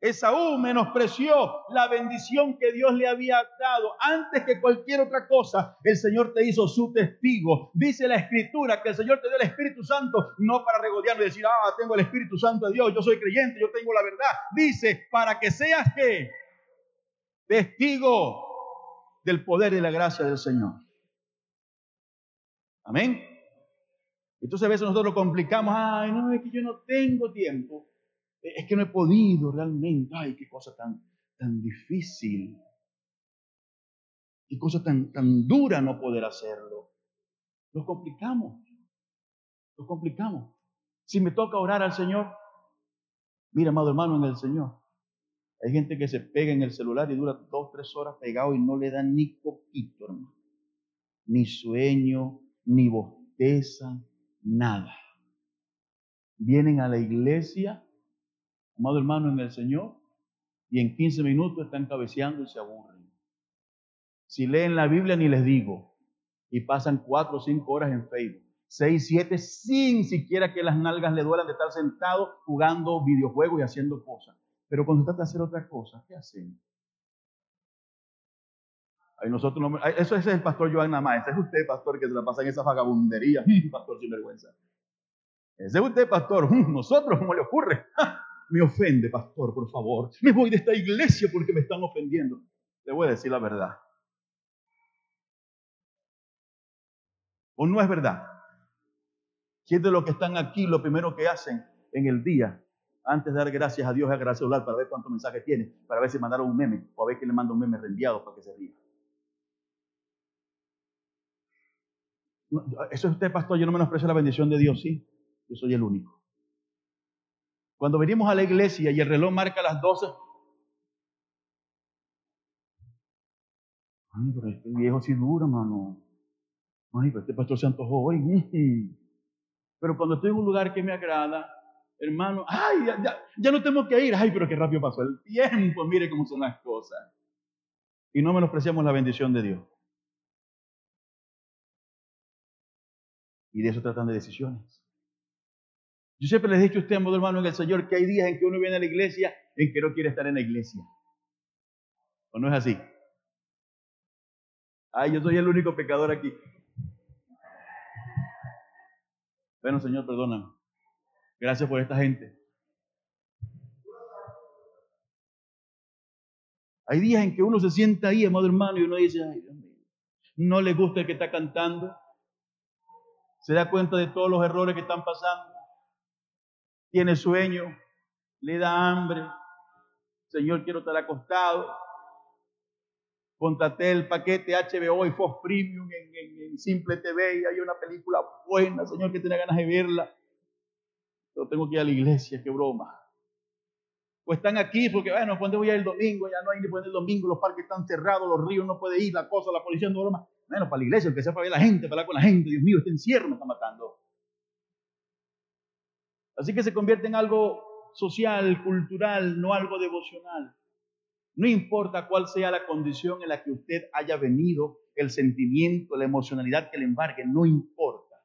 Speaker 1: Esaú menospreció la bendición que Dios le había dado. Antes que cualquier otra cosa, el Señor te hizo su testigo. Dice la Escritura que el Señor te dio el Espíritu Santo no para regodearlo y decir, ah, tengo el Espíritu Santo de Dios, yo soy creyente, yo tengo la verdad. Dice, para que seas que testigo del poder y la gracia del Señor. Amén. Entonces a veces nosotros lo complicamos, ay, no, es que yo no tengo tiempo. Es que no he podido realmente. Ay, qué cosa tan, tan difícil. Qué cosa tan, tan dura no poder hacerlo. Lo complicamos. Lo complicamos. Si me toca orar al Señor, mira, amado hermano, en el Señor. Hay gente que se pega en el celular y dura dos, tres horas pegado y no le da ni poquito, hermano. Ni sueño, ni bosteza, nada. Vienen a la iglesia amado hermano en el Señor, y en 15 minutos están cabeceando y se aburren. Si leen la Biblia ni les digo, y pasan 4 o 5 horas en Facebook, 6, 7, sin siquiera que las nalgas le duelan de estar sentado jugando videojuegos y haciendo cosas. Pero cuando trata de hacer otra cosa, ¿qué hacen? Ahí nosotros no, eso ese es el pastor Joan Namá, ese es usted, pastor, que se la pasa en esa vagabundería, pastor sin vergüenza. Ese es usted, pastor, nosotros, ¿cómo le ocurre? me ofende, pastor, por favor. Me voy de esta iglesia porque me están ofendiendo. Le voy a decir la verdad. ¿O no es verdad? ¿Quién de los que están aquí lo primero que hacen en el día, antes de dar gracias a Dios, es agarrar el celular para ver cuántos mensajes tiene, para ver si mandaron un meme o a ver quién le manda un meme reenviado para que se ría? eso es usted, pastor. Yo no menosprecio la bendición de Dios, sí. Yo soy el único. Cuando venimos a la iglesia y el reloj marca las 12. Ay, pero este viejo sí dura, mano. Ay, pero este pastor se antojó hoy. Pero cuando estoy en un lugar que me agrada, hermano, ay, ya, no tengo que ir. Ay, pero qué rápido pasó el tiempo. Mire cómo son las cosas. Y no menospreciamos la bendición de Dios. Y de eso tratan de decisiones. Yo siempre les he dicho a usted, amado hermano, en el Señor, que hay días en que uno viene a la iglesia en que no quiere estar en la iglesia. ¿O no es así? Ay, yo soy el único pecador aquí. Bueno, Señor, perdóname. Gracias por esta gente. Hay días en que uno se sienta ahí, amado hermano, y uno dice, ay, Dios mío, no le gusta el que está cantando, se da cuenta de todos los errores que están pasando, tiene sueño, le da hambre, Señor, quiero estar acostado, contraté el paquete HBO y Fox Premium en, Simple TV y hay una película buena, Señor, que tiene ganas de verla. Pero tengo que ir a la iglesia, qué broma. Pues están aquí porque, bueno, cuando voy a ir el domingo? Ya no hay ni poner el domingo, los parques están cerrados, los ríos no puede ir, la cosa, la policía no broma. Bueno, para la iglesia, el que sea para ver la gente, para hablar con la gente, Dios mío, este encierro me está matando. Así que se convierte en algo social, cultural, no algo devocional. No importa cuál sea la condición en la que usted haya venido, el sentimiento, la emocionalidad que le embargue, no importa.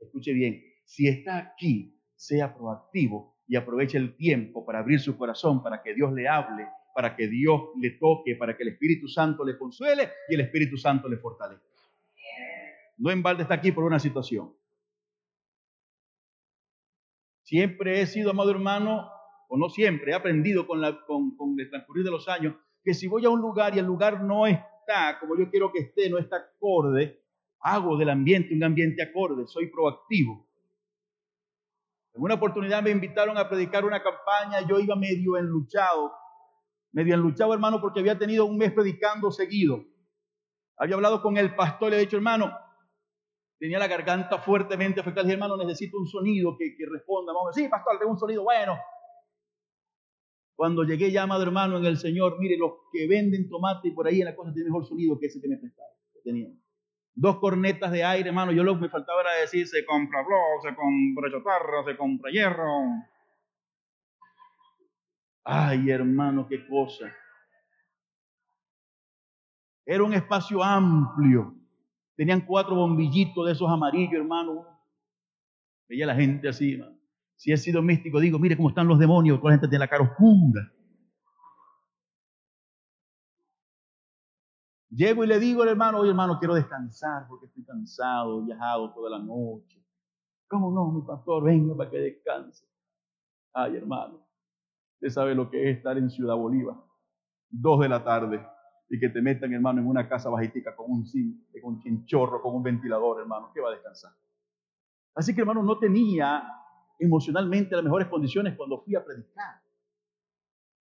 Speaker 1: Escuche bien, si está aquí, sea proactivo y aproveche el tiempo para abrir su corazón, para que Dios le hable, para que Dios le toque, para que el Espíritu Santo le consuele y el Espíritu Santo le fortalezca. No en balde está aquí por una situación. Siempre he sido, amado hermano, o no siempre, he aprendido con, la, con, el transcurrir de los años, que si voy a un lugar y el lugar no está como yo quiero que esté, no está acorde, hago del ambiente un ambiente acorde, soy proactivo. En una oportunidad me invitaron a predicar una campaña, yo iba medio enluchado, medio enluchado hermano porque había tenido un mes predicando seguido. Había hablado con el pastor y le he dicho, hermano, tenía la garganta fuertemente afectada. Dije, hermano, necesito un sonido que, que responda. Vamos, sí, pastor, tengo un sonido bueno. Cuando llegué ya, hermano, en el Señor, mire, los que venden tomate y por ahí en la cosa tienen mejor sonido que ese que me prestaron. Dos cornetas de aire, hermano, yo lo que me faltaba era decir, se compra blog, se compra chatarra, se compra hierro. Ay, hermano, qué cosa. Era un espacio amplio. Tenían cuatro bombillitos de esos amarillos, hermano. Veía la gente así, hermano. Si he sido místico, digo, mire cómo están los demonios, toda la gente tiene la cara oscura. Llego y le digo al hermano, oye hermano, quiero descansar porque estoy cansado, viajado toda la noche. ¿Cómo no, mi pastor? Venga para que descanse. Ay, hermano, usted sabe lo que es estar en Ciudad Bolívar, dos de la tarde, y que te metan, hermano, en una casa bajitica con un con un chinchorro, con un ventilador, hermano, ¿qué va a descansar? Así que, hermano, no tenía emocionalmente las mejores condiciones cuando fui a predicar.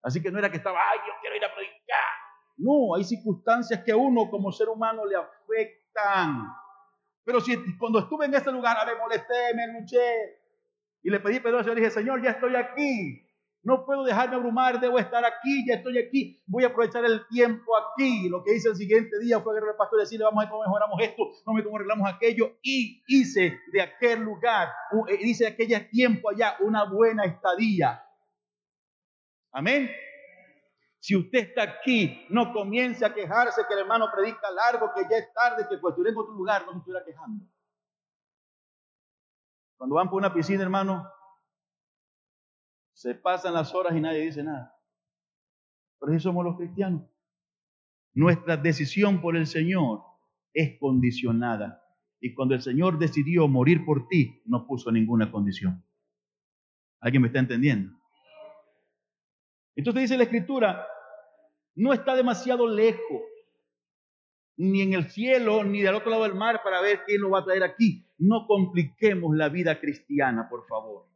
Speaker 1: Así que no era que estaba, ay, yo quiero ir a predicar. No, hay circunstancias que a uno como ser humano le afectan. Pero si cuando estuve en ese lugar, me molesté, me luché y le pedí perdón Señor, dije, Señor, ya estoy aquí. No puedo dejarme abrumar, debo estar aquí, ya estoy aquí, voy a aprovechar el tiempo aquí. Lo que hice el siguiente día fue agarrar al pastor y decirle, vamos a ver cómo mejoramos esto, vamos a ver cómo arreglamos aquello. Y hice de aquel lugar, eh, hice de aquel tiempo allá una buena estadía. Amén. Si usted está aquí, no comience a quejarse que el hermano predica largo, que ya es tarde, que estuviera en otro lugar, no se estuviera quejando. Cuando van por una piscina, hermano, se pasan las horas y nadie dice nada. Pero así somos los cristianos. Nuestra decisión por el Señor es condicionada. Y cuando el Señor decidió morir por ti, no puso ninguna condición. ¿Alguien me está entendiendo? Entonces dice la Escritura, no está demasiado lejos, ni en el cielo, ni del otro lado del mar, para ver quién lo va a traer aquí. No compliquemos la vida cristiana, por favor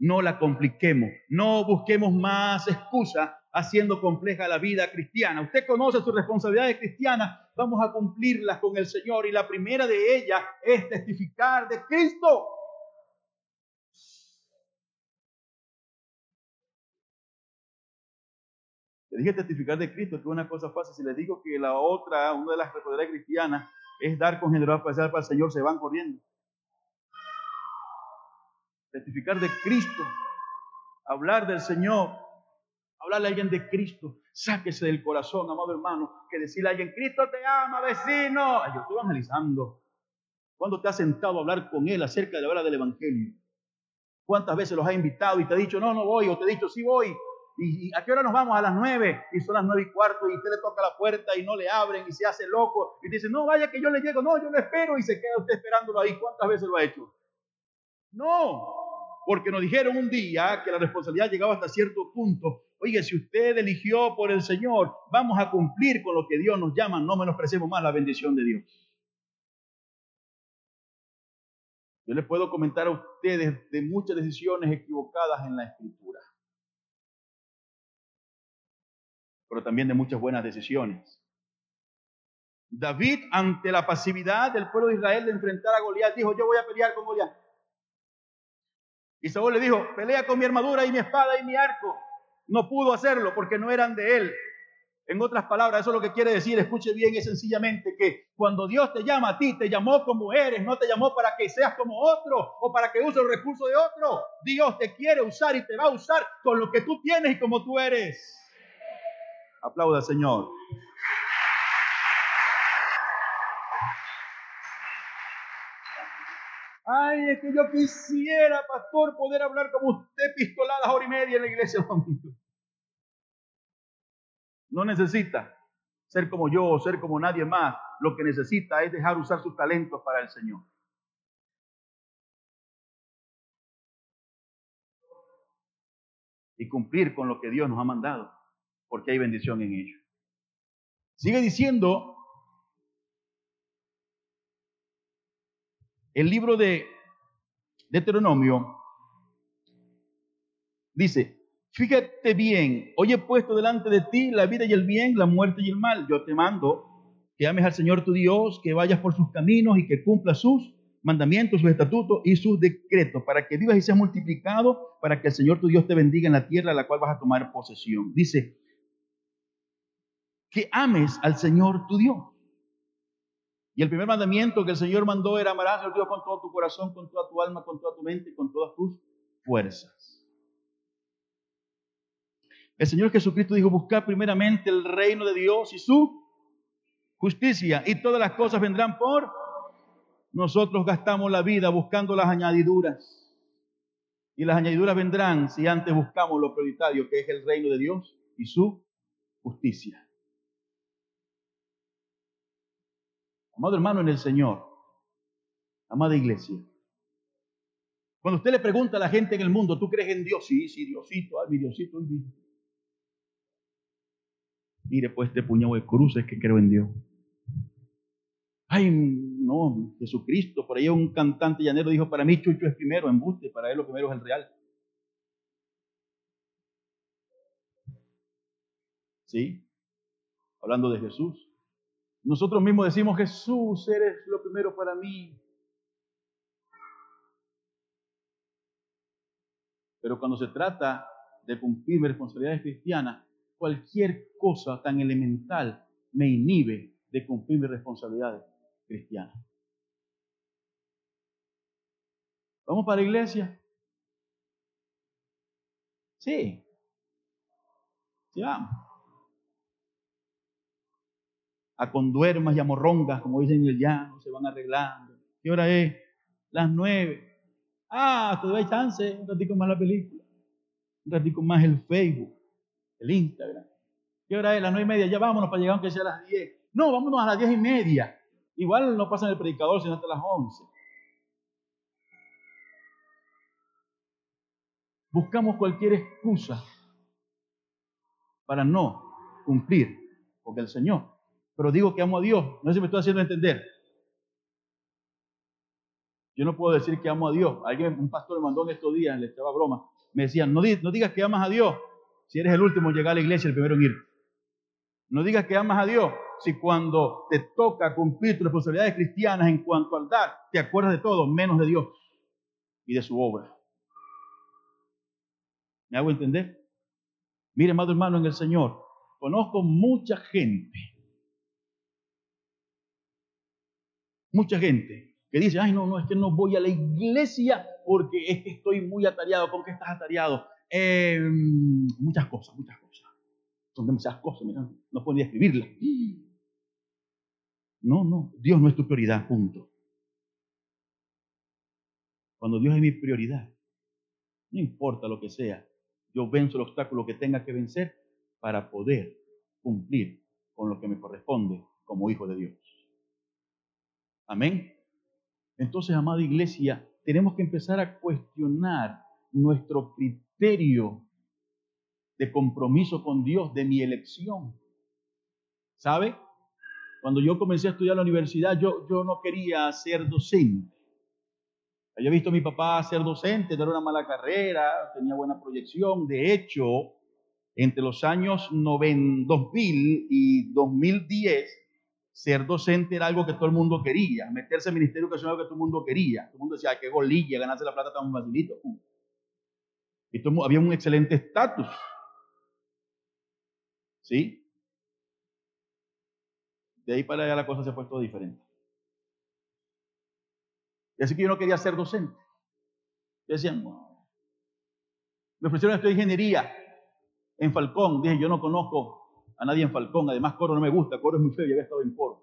Speaker 1: no la compliquemos, no busquemos más excusas haciendo compleja la vida cristiana. Usted conoce sus responsabilidades cristianas, vamos a cumplirlas con el Señor y la primera de ellas es testificar de Cristo. Le dije testificar de Cristo, que es una cosa fácil. Si les digo que la otra, una de las responsabilidades cristianas, es dar con generosidad para el Señor, se van corriendo testificar de Cristo, hablar del Señor, hablarle a alguien de Cristo. Sáquese del corazón, amado hermano, que decirle a alguien, Cristo te ama, vecino. yo estoy evangelizando. ¿Cuándo te has sentado a hablar con él acerca de la hora del Evangelio? ¿Cuántas veces los ha invitado y te ha dicho, no, no voy, o te ha dicho, sí voy? ¿Y, a qué hora nos vamos? A las nueve. Y son las nueve y cuarto y usted le toca la puerta y no le abren y se hace loco. Y dice, no, vaya que yo le llego. No, yo lo espero y se queda usted esperándolo ahí. ¿Cuántas veces lo ha hecho? No, porque nos dijeron un día que la responsabilidad llegaba hasta cierto punto. Oye, si usted eligió por el Señor, vamos a cumplir con lo que Dios nos llama, no menospreciemos más la bendición de Dios. Yo les puedo comentar a ustedes de muchas decisiones equivocadas en la escritura, pero también de muchas buenas decisiones. David, ante la pasividad del pueblo de Israel de enfrentar a Goliat, dijo, yo voy a pelear con Goliat. Y Saúl le dijo, pelea con mi armadura y mi espada y mi arco. No pudo hacerlo porque no eran de él. En otras palabras, eso es lo que quiere decir, escuche bien, es sencillamente que cuando Dios te llama a ti, te llamó como eres, no te llamó para que seas como otro o para que use el recurso de otro. Dios te quiere usar y te va a usar con lo que tú tienes y como tú eres. Aplauda, Señor. Ay, es que yo quisiera, pastor, poder hablar como usted pistoladas hora y media en la iglesia No necesita ser como yo o ser como nadie más. Lo que necesita es dejar usar sus talentos para el Señor. Y cumplir con lo que Dios nos ha mandado, porque hay bendición en ello. Sigue diciendo el libro de Deuteronomio dice, fíjate bien, hoy he puesto delante de ti la vida y el bien, la muerte y el mal. Yo te mando que ames al Señor tu Dios, que vayas por sus caminos y que cumpla sus mandamientos, sus estatutos y sus decretos, para que vivas y seas multiplicado, para que el Señor tu Dios te bendiga en la tierra a la cual vas a tomar posesión. Dice, que ames al Señor tu Dios. Y el primer mandamiento que el Señor mandó era amarás a Dios con todo tu corazón, con toda tu alma, con toda tu mente y con todas tus fuerzas. El Señor Jesucristo dijo, buscar primeramente el reino de Dios y su justicia y todas las cosas vendrán por nosotros gastamos la vida buscando las añadiduras. Y las añadiduras vendrán si antes buscamos lo prioritario que es el reino de Dios y su justicia. Amado hermano en el Señor, amada iglesia, cuando usted le pregunta a la gente en el mundo, ¿tú crees en Dios? Sí, sí, Diosito, ay, mi Diosito, Mire, pues este puñado de cruces que creo en Dios. Ay, no, Jesucristo, por ahí un cantante llanero dijo, para mí Chucho es primero, embuste, para él lo primero es el real. ¿Sí? Hablando de Jesús. Nosotros mismos decimos, Jesús, eres lo primero para mí. Pero cuando se trata de cumplir mis responsabilidades cristianas, cualquier cosa tan elemental me inhibe de cumplir mis responsabilidades cristianas. ¿Vamos para la iglesia? Sí. Sí, vamos a conduermas y a morrongas, como dicen en el llano, se van arreglando. ¿Qué hora es? Las nueve. Ah, todavía hay chance, un ratito más la película, un ratito más el Facebook, el Instagram. ¿Qué hora es? Las nueve y media, ya vámonos para llegar aunque sea a las diez. No, vámonos a las diez y media. Igual no pasa en el predicador sino hasta las once. Buscamos cualquier excusa para no cumplir, porque el Señor pero digo que amo a Dios. No sé si me estoy haciendo entender. Yo no puedo decir que amo a Dios. Alguien, un pastor me mandó en estos días, le estaba broma. Me decían, no, digas que amas a Dios si eres el último en llegar a la iglesia, el primero en ir. No digas que amas a Dios si cuando te toca cumplir tus responsabilidades cristianas en cuanto al dar, te acuerdas de todo menos de Dios y de su obra. ¿Me hago entender? Mire, amado hermano, en el Señor, conozco mucha gente Mucha gente que dice, ay, no, no, es que no voy a la iglesia porque es que estoy muy atareado. ¿Con qué estás atareado? Em, muchas cosas, muchas cosas. Son demasiadas cosas, no puedo ni. No, no, Dios no es tu prioridad, punto. Cuando Dios es mi prioridad, no importa lo que sea, yo venzo el obstáculo que tenga que vencer para poder cumplir con lo que me corresponde como hijo de Dios. Amén. Entonces, amada iglesia, tenemos que empezar a cuestionar nuestro criterio de compromiso con Dios, de mi elección. ¿Sabe? Cuando yo comencé a estudiar en la universidad, yo, yo no quería ser docente. Había visto a mi papá ser docente, era una mala carrera, tenía buena proyección. De hecho, entre los años 2000 y 2010, ser docente era algo que todo el mundo quería. Meterse al ministerio que era algo que todo el mundo quería. Todo el mundo decía, qué golilla, ganarse la plata tan facilito. Y había un excelente estatus. ¿Sí? De ahí para allá la cosa se ha puesto diferente. Y así que yo no quería ser docente. Yo decía, no. Me ofrecieron estudiar ingeniería en Falcón. Dije, yo no conozco a nadie en Falcón. Además, coro no me gusta. Coro es muy feo. Yo había estado en coro.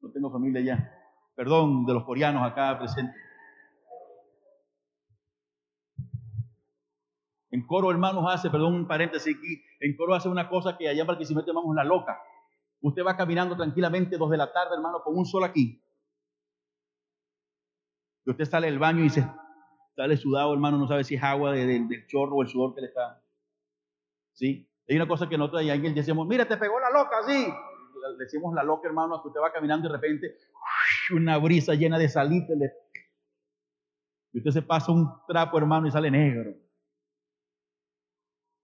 Speaker 1: No tengo familia allá. Perdón de los coreanos acá presentes. En coro, hermanos, hace, perdón, un paréntesis aquí. En coro hace una cosa que allá en Barquisimeto llamamos la loca. Usted va caminando tranquilamente dos de la tarde, hermano, con un sol aquí. Y usted sale del baño y se sale sudado, hermano, no sabe si es agua del chorro o el sudor que le está. ¿Sí? Hay una cosa que nosotros ahí alguien decimos, mira, te pegó la loca, sí. Le decimos la loca, hermano, que usted va caminando y de repente una brisa llena de salita. Y usted se pasa un trapo, hermano, y sale negro.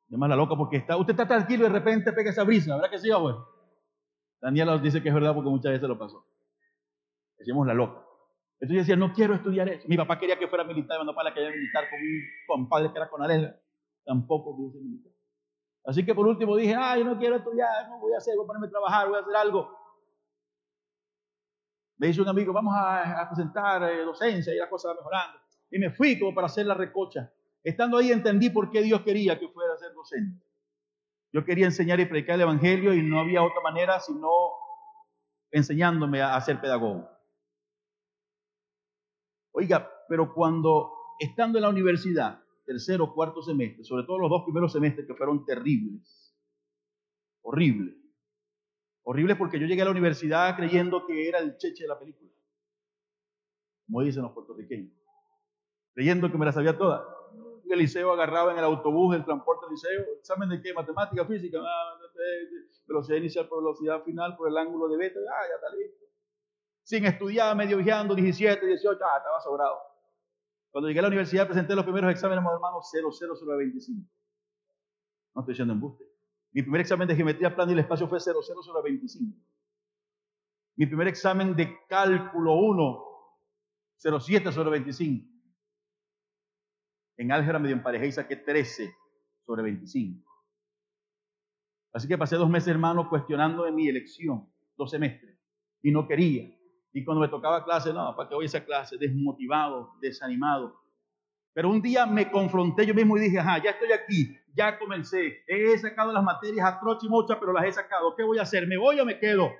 Speaker 1: Llama la loca porque está, usted está tranquilo y de repente pega esa brisa, ¿verdad que sí, abuelo? Daniela nos dice que es verdad porque muchas veces lo pasó. Decimos la loca. Entonces yo decía, no quiero estudiar eso. Mi papá quería que fuera militar, mandó para que haya militar con un compadre que era con Arela. Tampoco quise militar. Así que por último dije, ah, yo no quiero estudiar, no voy a hacer, voy a ponerme a trabajar, voy a hacer algo. Me dice un amigo, vamos a, presentar eh, docencia y la cosa va mejorando. Y me fui como para hacer la recocha. Estando ahí entendí por qué Dios quería que fuera a ser docente. Yo quería enseñar y predicar el Evangelio y no había otra manera sino enseñándome a, ser pedagogo. Oiga, pero cuando estando en la universidad, tercero cuarto semestre, sobre todo los dos primeros semestres que fueron terribles, horribles, horribles porque yo llegué a la universidad creyendo que era el cheche de la película, como dicen los puertorriqueños, creyendo que me la sabía toda el liceo agarraba en el autobús, del transporte del liceo, examen de qué, matemática, física, ah, velocidad inicial por velocidad final, por el ángulo de beta, ah, ya está listo. Sin estudiar, medio viajando, 17, 18, ah, estaba sobrado. Cuando llegué a la universidad presenté los primeros exámenes, hermanos, 0, 0, 0, 25. No estoy diciendo embuste. Mi primer examen de geometría plana y el espacio fue 0, 0, 0, 25. Mi primer examen de cálculo 1, 07 sobre 25. En álgebra medio emparejé y saqué 13 sobre 25. Así que pasé dos meses, hermano, cuestionando de mi elección, dos semestres, y no quería. Y cuando me tocaba clase, no, ¿para qué voy a esa clase? Desmotivado, desanimado. Pero un día me confronté yo mismo y dije, ajá, ya estoy aquí, ya comencé, he sacado las materias atroz y muchas, pero las he sacado. ¿Qué voy a hacer? ¿Me voy o me quedo?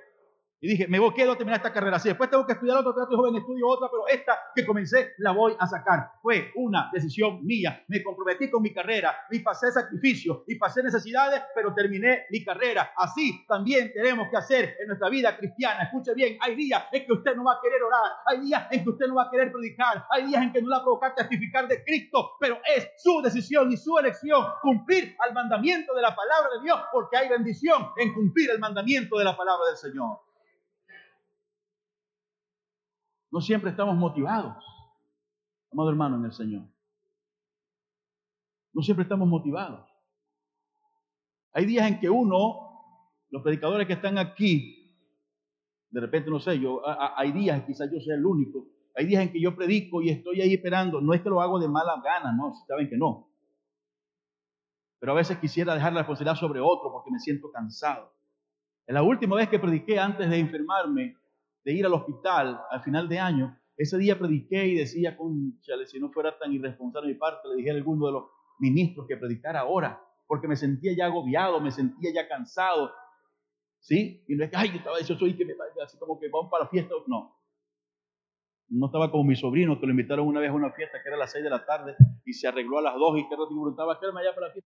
Speaker 1: Y dije, me voy, quedo a terminar esta carrera. Si después tengo que estudiar otra, trato joven, estudio otra, pero esta que comencé la voy a sacar. Fue una decisión mía. Me comprometí con mi carrera y pasé sacrificio y pasé necesidades, pero terminé mi carrera. Así también tenemos que hacer en nuestra vida cristiana. Escuche bien, hay días en que usted no va a querer orar, hay días en que usted no va a querer predicar, hay días en que no le va a provocar testificar de Cristo, pero es su decisión y su elección cumplir al mandamiento de la palabra de Dios, porque hay bendición en cumplir el mandamiento de la palabra del Señor. No siempre estamos motivados, amado hermano, en el Señor. No siempre estamos motivados. Hay días en que uno, los predicadores que están aquí, de repente no sé, yo, hay días, quizás yo sea el único, hay días en que yo predico y estoy ahí esperando. No es que lo hago de mala gana, no, saben que no. Pero a veces quisiera dejar la responsabilidad sobre otro porque me siento cansado. En la última vez que prediqué antes de enfermarme, de ir al hospital al final de año, ese día prediqué y decía, conchale, si no fuera tan irresponsable de mi parte, le dije a alguno de los ministros que predicara ahora, porque me sentía ya agobiado, me sentía ya cansado. ¿Sí? Y no es que, ay, estaba yo soy que me así como que vamos para la fiesta. No. No estaba como mi sobrino, que lo invitaron una vez a una fiesta que era a las seis de la tarde y se arregló a las dos y que preguntaba, quédame allá para la fiesta.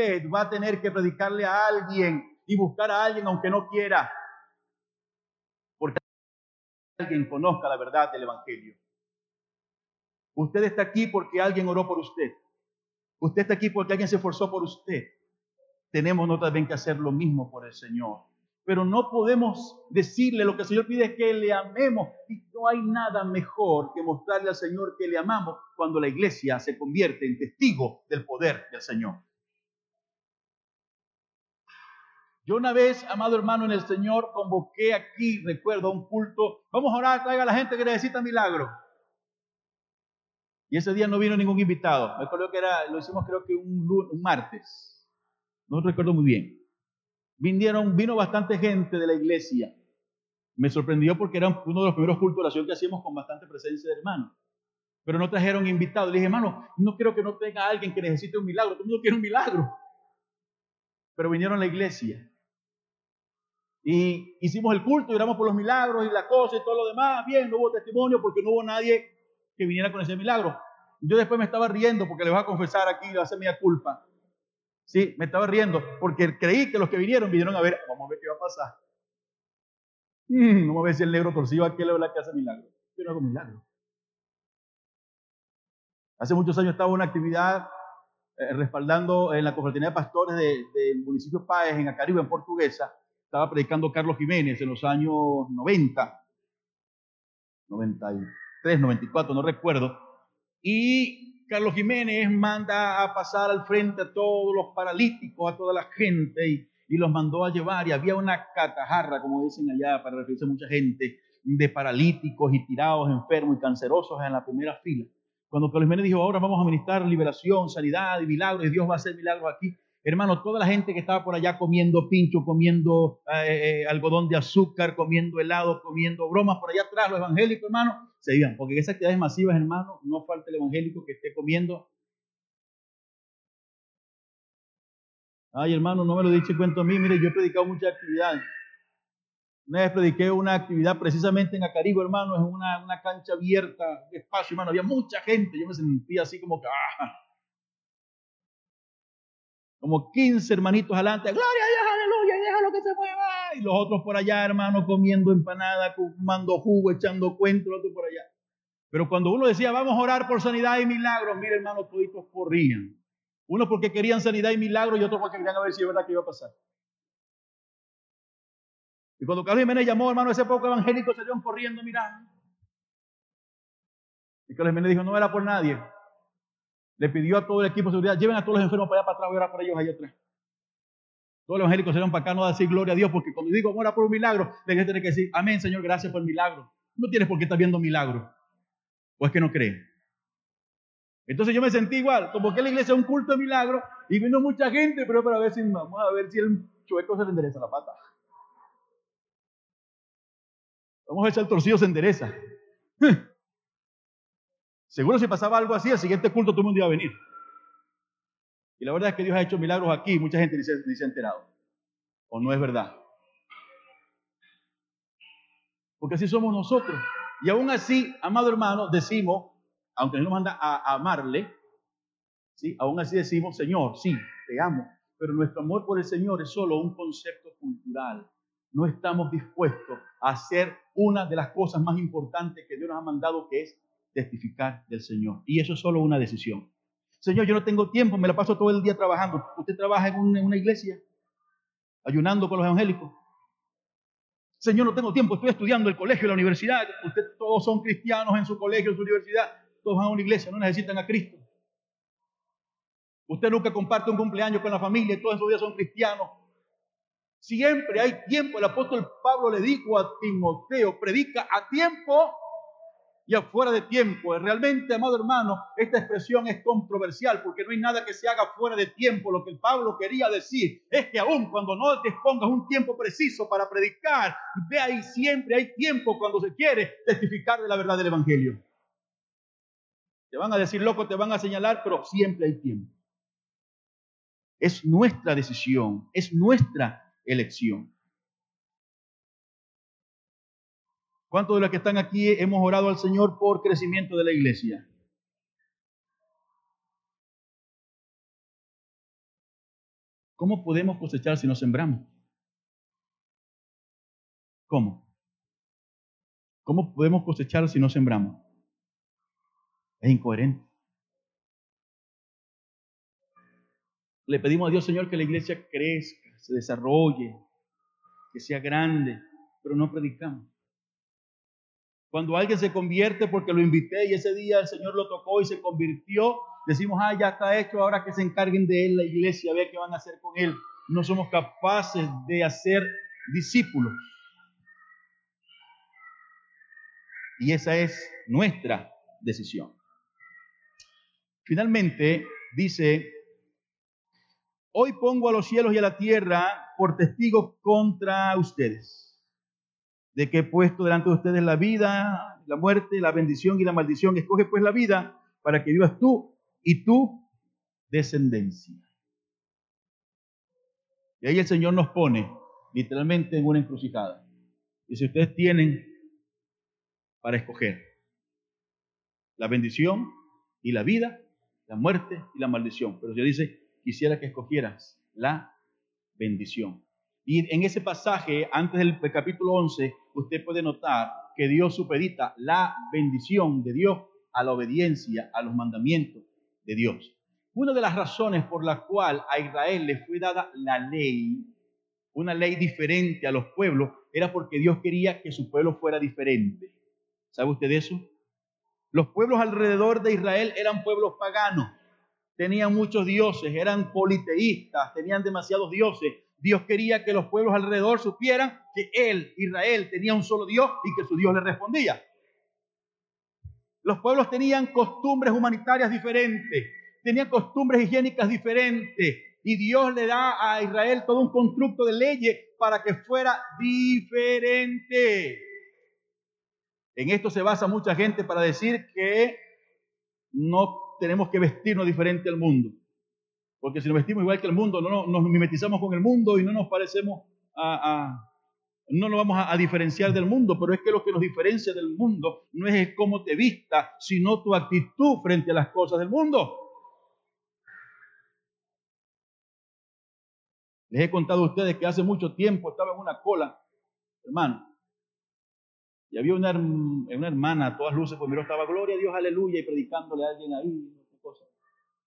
Speaker 1: Usted va a tener que predicarle a alguien y buscar a alguien aunque no quiera. Porque alguien conozca la verdad del Evangelio. Usted está aquí porque alguien oró por usted. Usted está aquí porque alguien se esforzó por usted. tenemos nosotros también que hacer lo mismo por el Señor. Pero no podemos decirle lo que el Señor pide es que le amemos. Y no hay nada mejor que mostrarle al Señor que le amamos cuando la iglesia se convierte en testigo del poder del Señor. Yo una vez, amado hermano en el Señor, convoqué aquí, recuerdo, un culto. Vamos a orar, traiga a la gente que necesita milagro. Y ese día no vino ningún invitado. Me acuerdo que era, lo hicimos creo que un, un martes. No recuerdo muy bien. Vinieron, vino bastante gente de la iglesia. Me sorprendió porque era uno de los primeros cultos de oración que hacíamos con bastante presencia de hermanos. Pero no trajeron invitados. Le dije, hermano, no quiero que no tenga alguien que necesite un milagro. Todo el mundo quiere un milagro. Pero vinieron a la iglesia. Y hicimos el culto, y oramos por los milagros y la cosa y todo lo demás. Bien, no hubo testimonio porque no hubo nadie que viniera con ese milagro. Yo después me estaba riendo porque les voy a confesar aquí, le voy a hacer mi culpa. Sí, me estaba riendo porque creí que los que vinieron vinieron a ver, vamos a ver qué va a pasar. Mm, vamos a ver si el negro torcido aquel es la que hace milagro. Yo no hago milagro. Hace muchos años estaba una actividad eh, respaldando en la confraternidad de pastores del de municipio Páez en Acaribe, en Portuguesa, estaba predicando Carlos Jiménez en los años 90, 93, 94, no recuerdo. Y Carlos Jiménez manda a pasar al frente a todos los paralíticos, a toda la gente, y, los mandó a llevar. Y había una catajarra, como dicen allá, para referirse a mucha gente, de paralíticos y tirados, enfermos y cancerosos en la primera fila. Cuando Carlos Jiménez dijo, ahora vamos a ministrar liberación, sanidad y milagros, y Dios va a hacer milagros aquí, Hermano, toda la gente que estaba por allá comiendo pincho, comiendo eh, eh, algodón de azúcar, comiendo helado, comiendo bromas por allá atrás, los evangélicos, hermano, se iban. Porque en esas actividades masivas, hermano, no falta el evangélico que esté comiendo. Ay, hermano, no me lo dice cuento a mí. Mire, yo he predicado muchas actividades. Una vez prediqué una actividad precisamente en Acaribo, hermano, en una, una cancha abierta, espacio, hermano. Había mucha gente. Yo me sentía así como que, ah, como 15 hermanitos adelante, gloria a Dios, aleluya, déjalo que se mueva. Y los otros por allá, hermano, comiendo empanada, fumando jugo, echando cuentos, otros por allá. Pero cuando uno decía, vamos a orar por sanidad y milagros, mire, hermano, toditos corrían. Uno porque querían sanidad y milagros y otros porque querían ver si es verdad que iba a pasar. Y cuando Carlos Jiménez llamó, hermano, ese poco evangélico salieron corriendo mirando. Y Carlos Jiménez dijo, no era por nadie le pidió a todo el equipo de seguridad, lleven a todos los enfermos para allá para atrás, voy a orar por ellos allá atrás. Todos los evangélicos se para acá no a decir gloria a Dios, porque cuando digo ora por un milagro, que tener que decir, amén, Señor, gracias por el milagro. No tienes por qué estar viendo milagro. O es que no cree. Entonces yo me sentí igual, como que la iglesia es un culto de milagro y vino mucha gente, pero para ver si vamos a ver si el chueco se le endereza la pata. Vamos a ver si el torcido se endereza. Seguro si pasaba algo así, al siguiente culto todo el mundo iba a venir. Y la verdad es que Dios ha hecho milagros aquí, mucha gente ni se, ha enterado. ¿O no es verdad? Porque así somos nosotros. Y aún así, amado hermano, decimos, aunque Él nos manda a amarle, ¿sí? aún así decimos, Señor, sí, te amo. Pero nuestro amor por el Señor es solo un concepto cultural. No estamos dispuestos a hacer una de las cosas más importantes que Dios nos ha mandado, que es testificar del Señor. Y eso es solo una decisión. Señor, yo no tengo tiempo, me la paso todo el día trabajando. ¿Usted trabaja en una, iglesia? Ayunando con los evangélicos. Señor, no tengo tiempo, estoy estudiando el colegio, la universidad. Usted, todos son cristianos en su colegio, en su universidad. Todos van a una iglesia, no necesitan a Cristo. Usted nunca comparte un cumpleaños con la familia todos esos días son cristianos. Siempre hay tiempo. El apóstol Pablo le dijo a Timoteo, predica a tiempo y afuera de tiempo. Realmente, amado hermano, esta expresión es controversial porque no hay nada que se haga fuera de tiempo. Lo que Pablo quería decir es que aun cuando no te pongas un tiempo preciso para predicar, ve ahí siempre hay tiempo cuando se quiere testificar de la verdad del Evangelio. Te van a decir loco, te van a señalar, pero siempre hay tiempo. Es nuestra decisión, es nuestra elección. ¿Cuántos de los que están aquí hemos orado al Señor por crecimiento de la iglesia? ¿Cómo podemos cosechar si no sembramos? ¿Cómo? ¿Cómo podemos cosechar si no sembramos? Es incoherente. Le pedimos a Dios, Señor, que la iglesia crezca, se desarrolle, que sea grande, pero no predicamos. Cuando alguien se convierte porque lo invité y ese día el Señor lo tocó y se convirtió, decimos, ah, ya está hecho, ahora que se encarguen de él la iglesia, vea qué van a hacer con él. No somos capaces de hacer discípulos. Y esa es nuestra decisión. Finalmente, dice, hoy pongo a los cielos y a la tierra por testigos contra ustedes, de que he puesto delante de ustedes la vida, la muerte, la bendición y la maldición. Escoge pues la vida para que vivas tú y tu descendencia. Y ahí el Señor nos pone literalmente en una encrucijada. Y si ustedes tienen para escoger la bendición y la vida, la muerte y la maldición. Pero Dios dice, quisiera que escogieras la bendición. Y en ese pasaje, antes del capítulo 11, usted puede notar que Dios supedita la bendición de Dios a la obediencia a los mandamientos de Dios. Una de las razones por la cual a Israel le fue dada la ley, una ley diferente a los pueblos, era porque Dios quería que su pueblo fuera diferente. ¿Sabe usted eso? Los pueblos alrededor de Israel eran pueblos paganos, tenían muchos dioses, eran politeístas, tenían demasiados dioses. Dios quería que los pueblos alrededor supieran que él, Israel, tenía un solo Dios y que su Dios le respondía. Los pueblos tenían costumbres humanitarias diferentes, tenían costumbres higiénicas diferentes. Y Dios le da a Israel todo un constructo de leyes para que fuera diferente. En esto se basa mucha gente para decir que no tenemos que vestirnos diferente al mundo. Porque si nos vestimos igual que el mundo, no nos mimetizamos con el mundo y no nos parecemos a, no nos vamos a, diferenciar del mundo, pero es que lo que nos diferencia del mundo no es cómo te vista, sino tu actitud frente a las cosas del mundo. Les he contado a ustedes que hace mucho tiempo estaba en una cola, hermano, y había una, hermana a todas luces, pues miró, estaba gloria a Dios, aleluya, y predicándole a alguien ahí,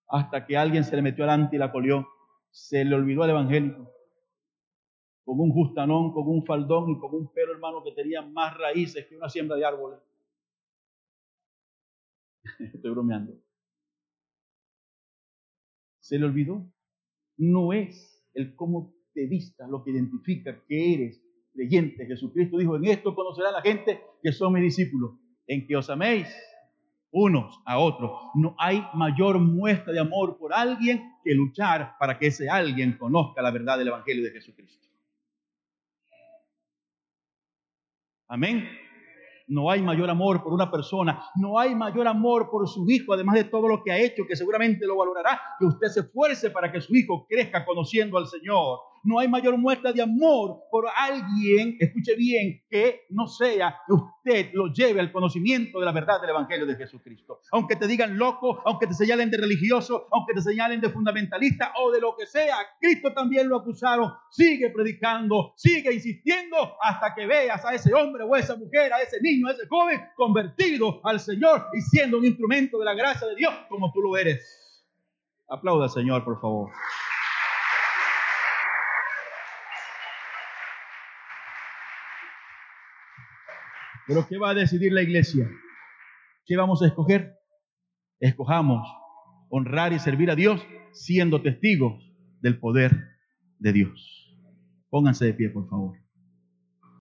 Speaker 1: hasta que alguien se le metió adelante y la colió, se le olvidó al evangélico con un justanón, con un faldón y con un pelo, hermano, que tenía más raíces que una siembra de árboles. Estoy bromeando. Se le olvidó. No es el cómo te vistas lo que identifica que eres creyente. Jesucristo dijo, en esto conocerá la gente que son mis discípulos, en que os améis unos a otros. No hay mayor muestra de amor por alguien que luchar para que ese alguien conozca la verdad del Evangelio de Jesucristo. Amén. No hay mayor amor por una persona, no hay mayor amor por su hijo, además de todo lo que ha hecho, que seguramente lo valorará, que usted se esfuerce para que su hijo crezca conociendo al Señor. No hay mayor muestra de amor por alguien, escuche bien, que no sea que usted lo lleve al conocimiento de la verdad del Evangelio de Jesucristo. Aunque te digan loco, aunque te señalen de religioso, aunque te señalen de fundamentalista o de lo que sea, Cristo también lo acusaron. Sigue predicando, sigue insistiendo hasta que veas a ese hombre o a esa mujer, a ese niño, a ese joven convertido al Señor y siendo un instrumento de la gracia de Dios como tú lo eres. Aplauda al Señor, por favor. Pero ¿qué va a decidir la iglesia? ¿Qué vamos a escoger? Escojamos honrar y servir a Dios siendo testigos del poder de Dios. Pónganse de pie, por favor.